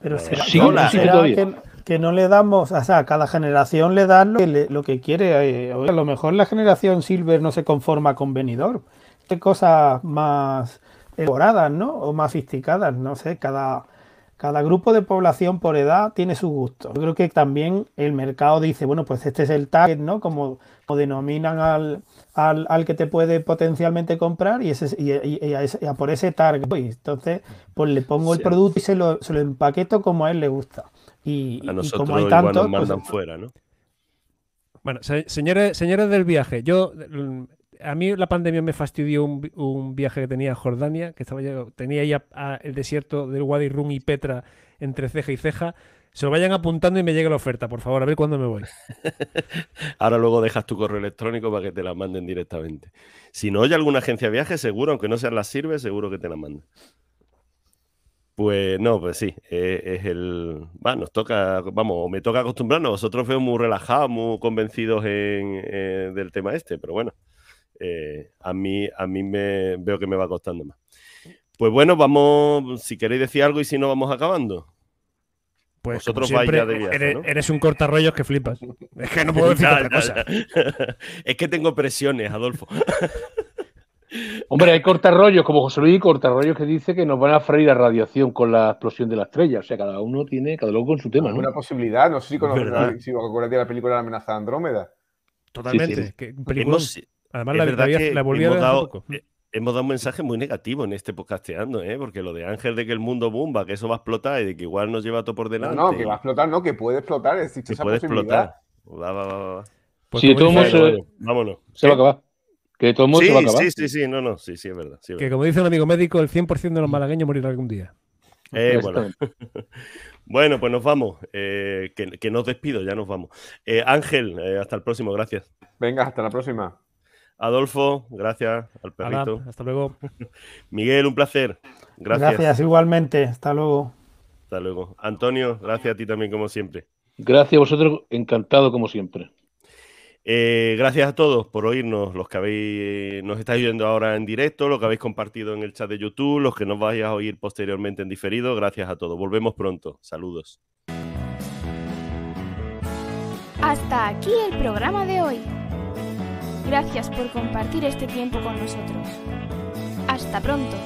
Pero será, sí, que, que, no le damos, o sea, a cada generación le dan lo que, quiere. Eh, a lo mejor la generación Silver no se conforma con venidor. Hay cosas más elaboradas, ¿no? O más sofisticadas, no sé, cada, cada grupo de población por edad tiene su gusto. Yo creo que también el mercado dice, bueno, pues este es el target, ¿no? Como, denominan al, al, que te puede potencialmente comprar y, ese, y, a por ese target. Entonces, pues le pongo el producto y se lo, se lo empaqueto como a él le gusta. Y, a nosotros como hay tanto, nos mandan pues fuera, ¿no? Bueno, señores, señores del viaje, yo a mí la pandemia me fastidió un, viaje que tenía a Jordania, que estaba tenía ya el desierto del Wadi Rum y Petra entre ceja y ceja. Se lo vayan apuntando y me llegue la oferta, por favor, a ver cuándo me voy. *laughs* Ahora luego dejas tu correo electrónico para que te la manden directamente. Si no hay alguna agencia de viaje, seguro, aunque no sean las sirve, seguro que te la mandan. Pues no, pues sí, eh, es el. Va, nos toca, vamos, me toca acostumbrarnos. Vosotros veo muy relajados, muy convencidos en, eh, del tema este, pero bueno, eh, a mí, a mí me veo que me va costando más. Pues bueno, vamos, si queréis decir algo y si no, vamos acabando. Pues Vosotros siempre, vais ya de viaje, eres, ¿no? eres un cortarrollos que flipas. Es que no *laughs* puedo decir Ya, otra ya, cosa. *laughs* es que tengo presiones, Adolfo. *laughs* Hombre, hay cortarrollos, como José Luis, cortarrollos que dice que nos van a freír la radiación con la explosión de la estrella. O sea, cada uno tiene, cada uno con su tema, Es ¿no? una posibilidad. No sé si conoces si de la película La amenaza de Andrómeda. Totalmente. Sí, sí. que. Hemos, Además, es la, verdad que la a hemos dado- poco. eh, hemos dado un mensaje muy negativo en este podcasteando, ¿eh? porque lo de Ángel de que el mundo bomba, que eso va a explotar y de que igual nos lleva todo por No, delante. no, que y va a explotar, no, que puede explotar. Existe que esa puede posibilidad. explotar. Va, va, va, va. Pues Sí, eh, bueno, vámonos. Se va a acabar. Que de todos modos Sí, se va a acabar. sí, sí, sí, no, no, sí, sí, es verdad. sí, es que verdad. como dice un amigo médico, el 100% de los malagueños morirán algún día. Eh, bueno. *laughs* Bueno, pues nos vamos. eh, que, que nos despido, ya nos vamos. Eh, Ángel, eh, hasta el próximo, gracias. Venga, hasta la próxima. Adolfo, gracias al perrito. hasta luego. *laughs* Miguel, un placer. Gracias. Gracias igualmente. Hasta luego. Hasta luego. Antonio, gracias a ti también, como siempre. Gracias a vosotros, encantado como siempre. Eh, gracias a todos por oírnos, los que habéis, nos estáis oyendo ahora en directo, los que habéis compartido en el chat de YouTube, los que nos vais a oír posteriormente en diferido. Gracias a todos. Volvemos pronto. Saludos. Hasta aquí el programa de hoy. Gracias por compartir este tiempo con nosotros. Hasta pronto.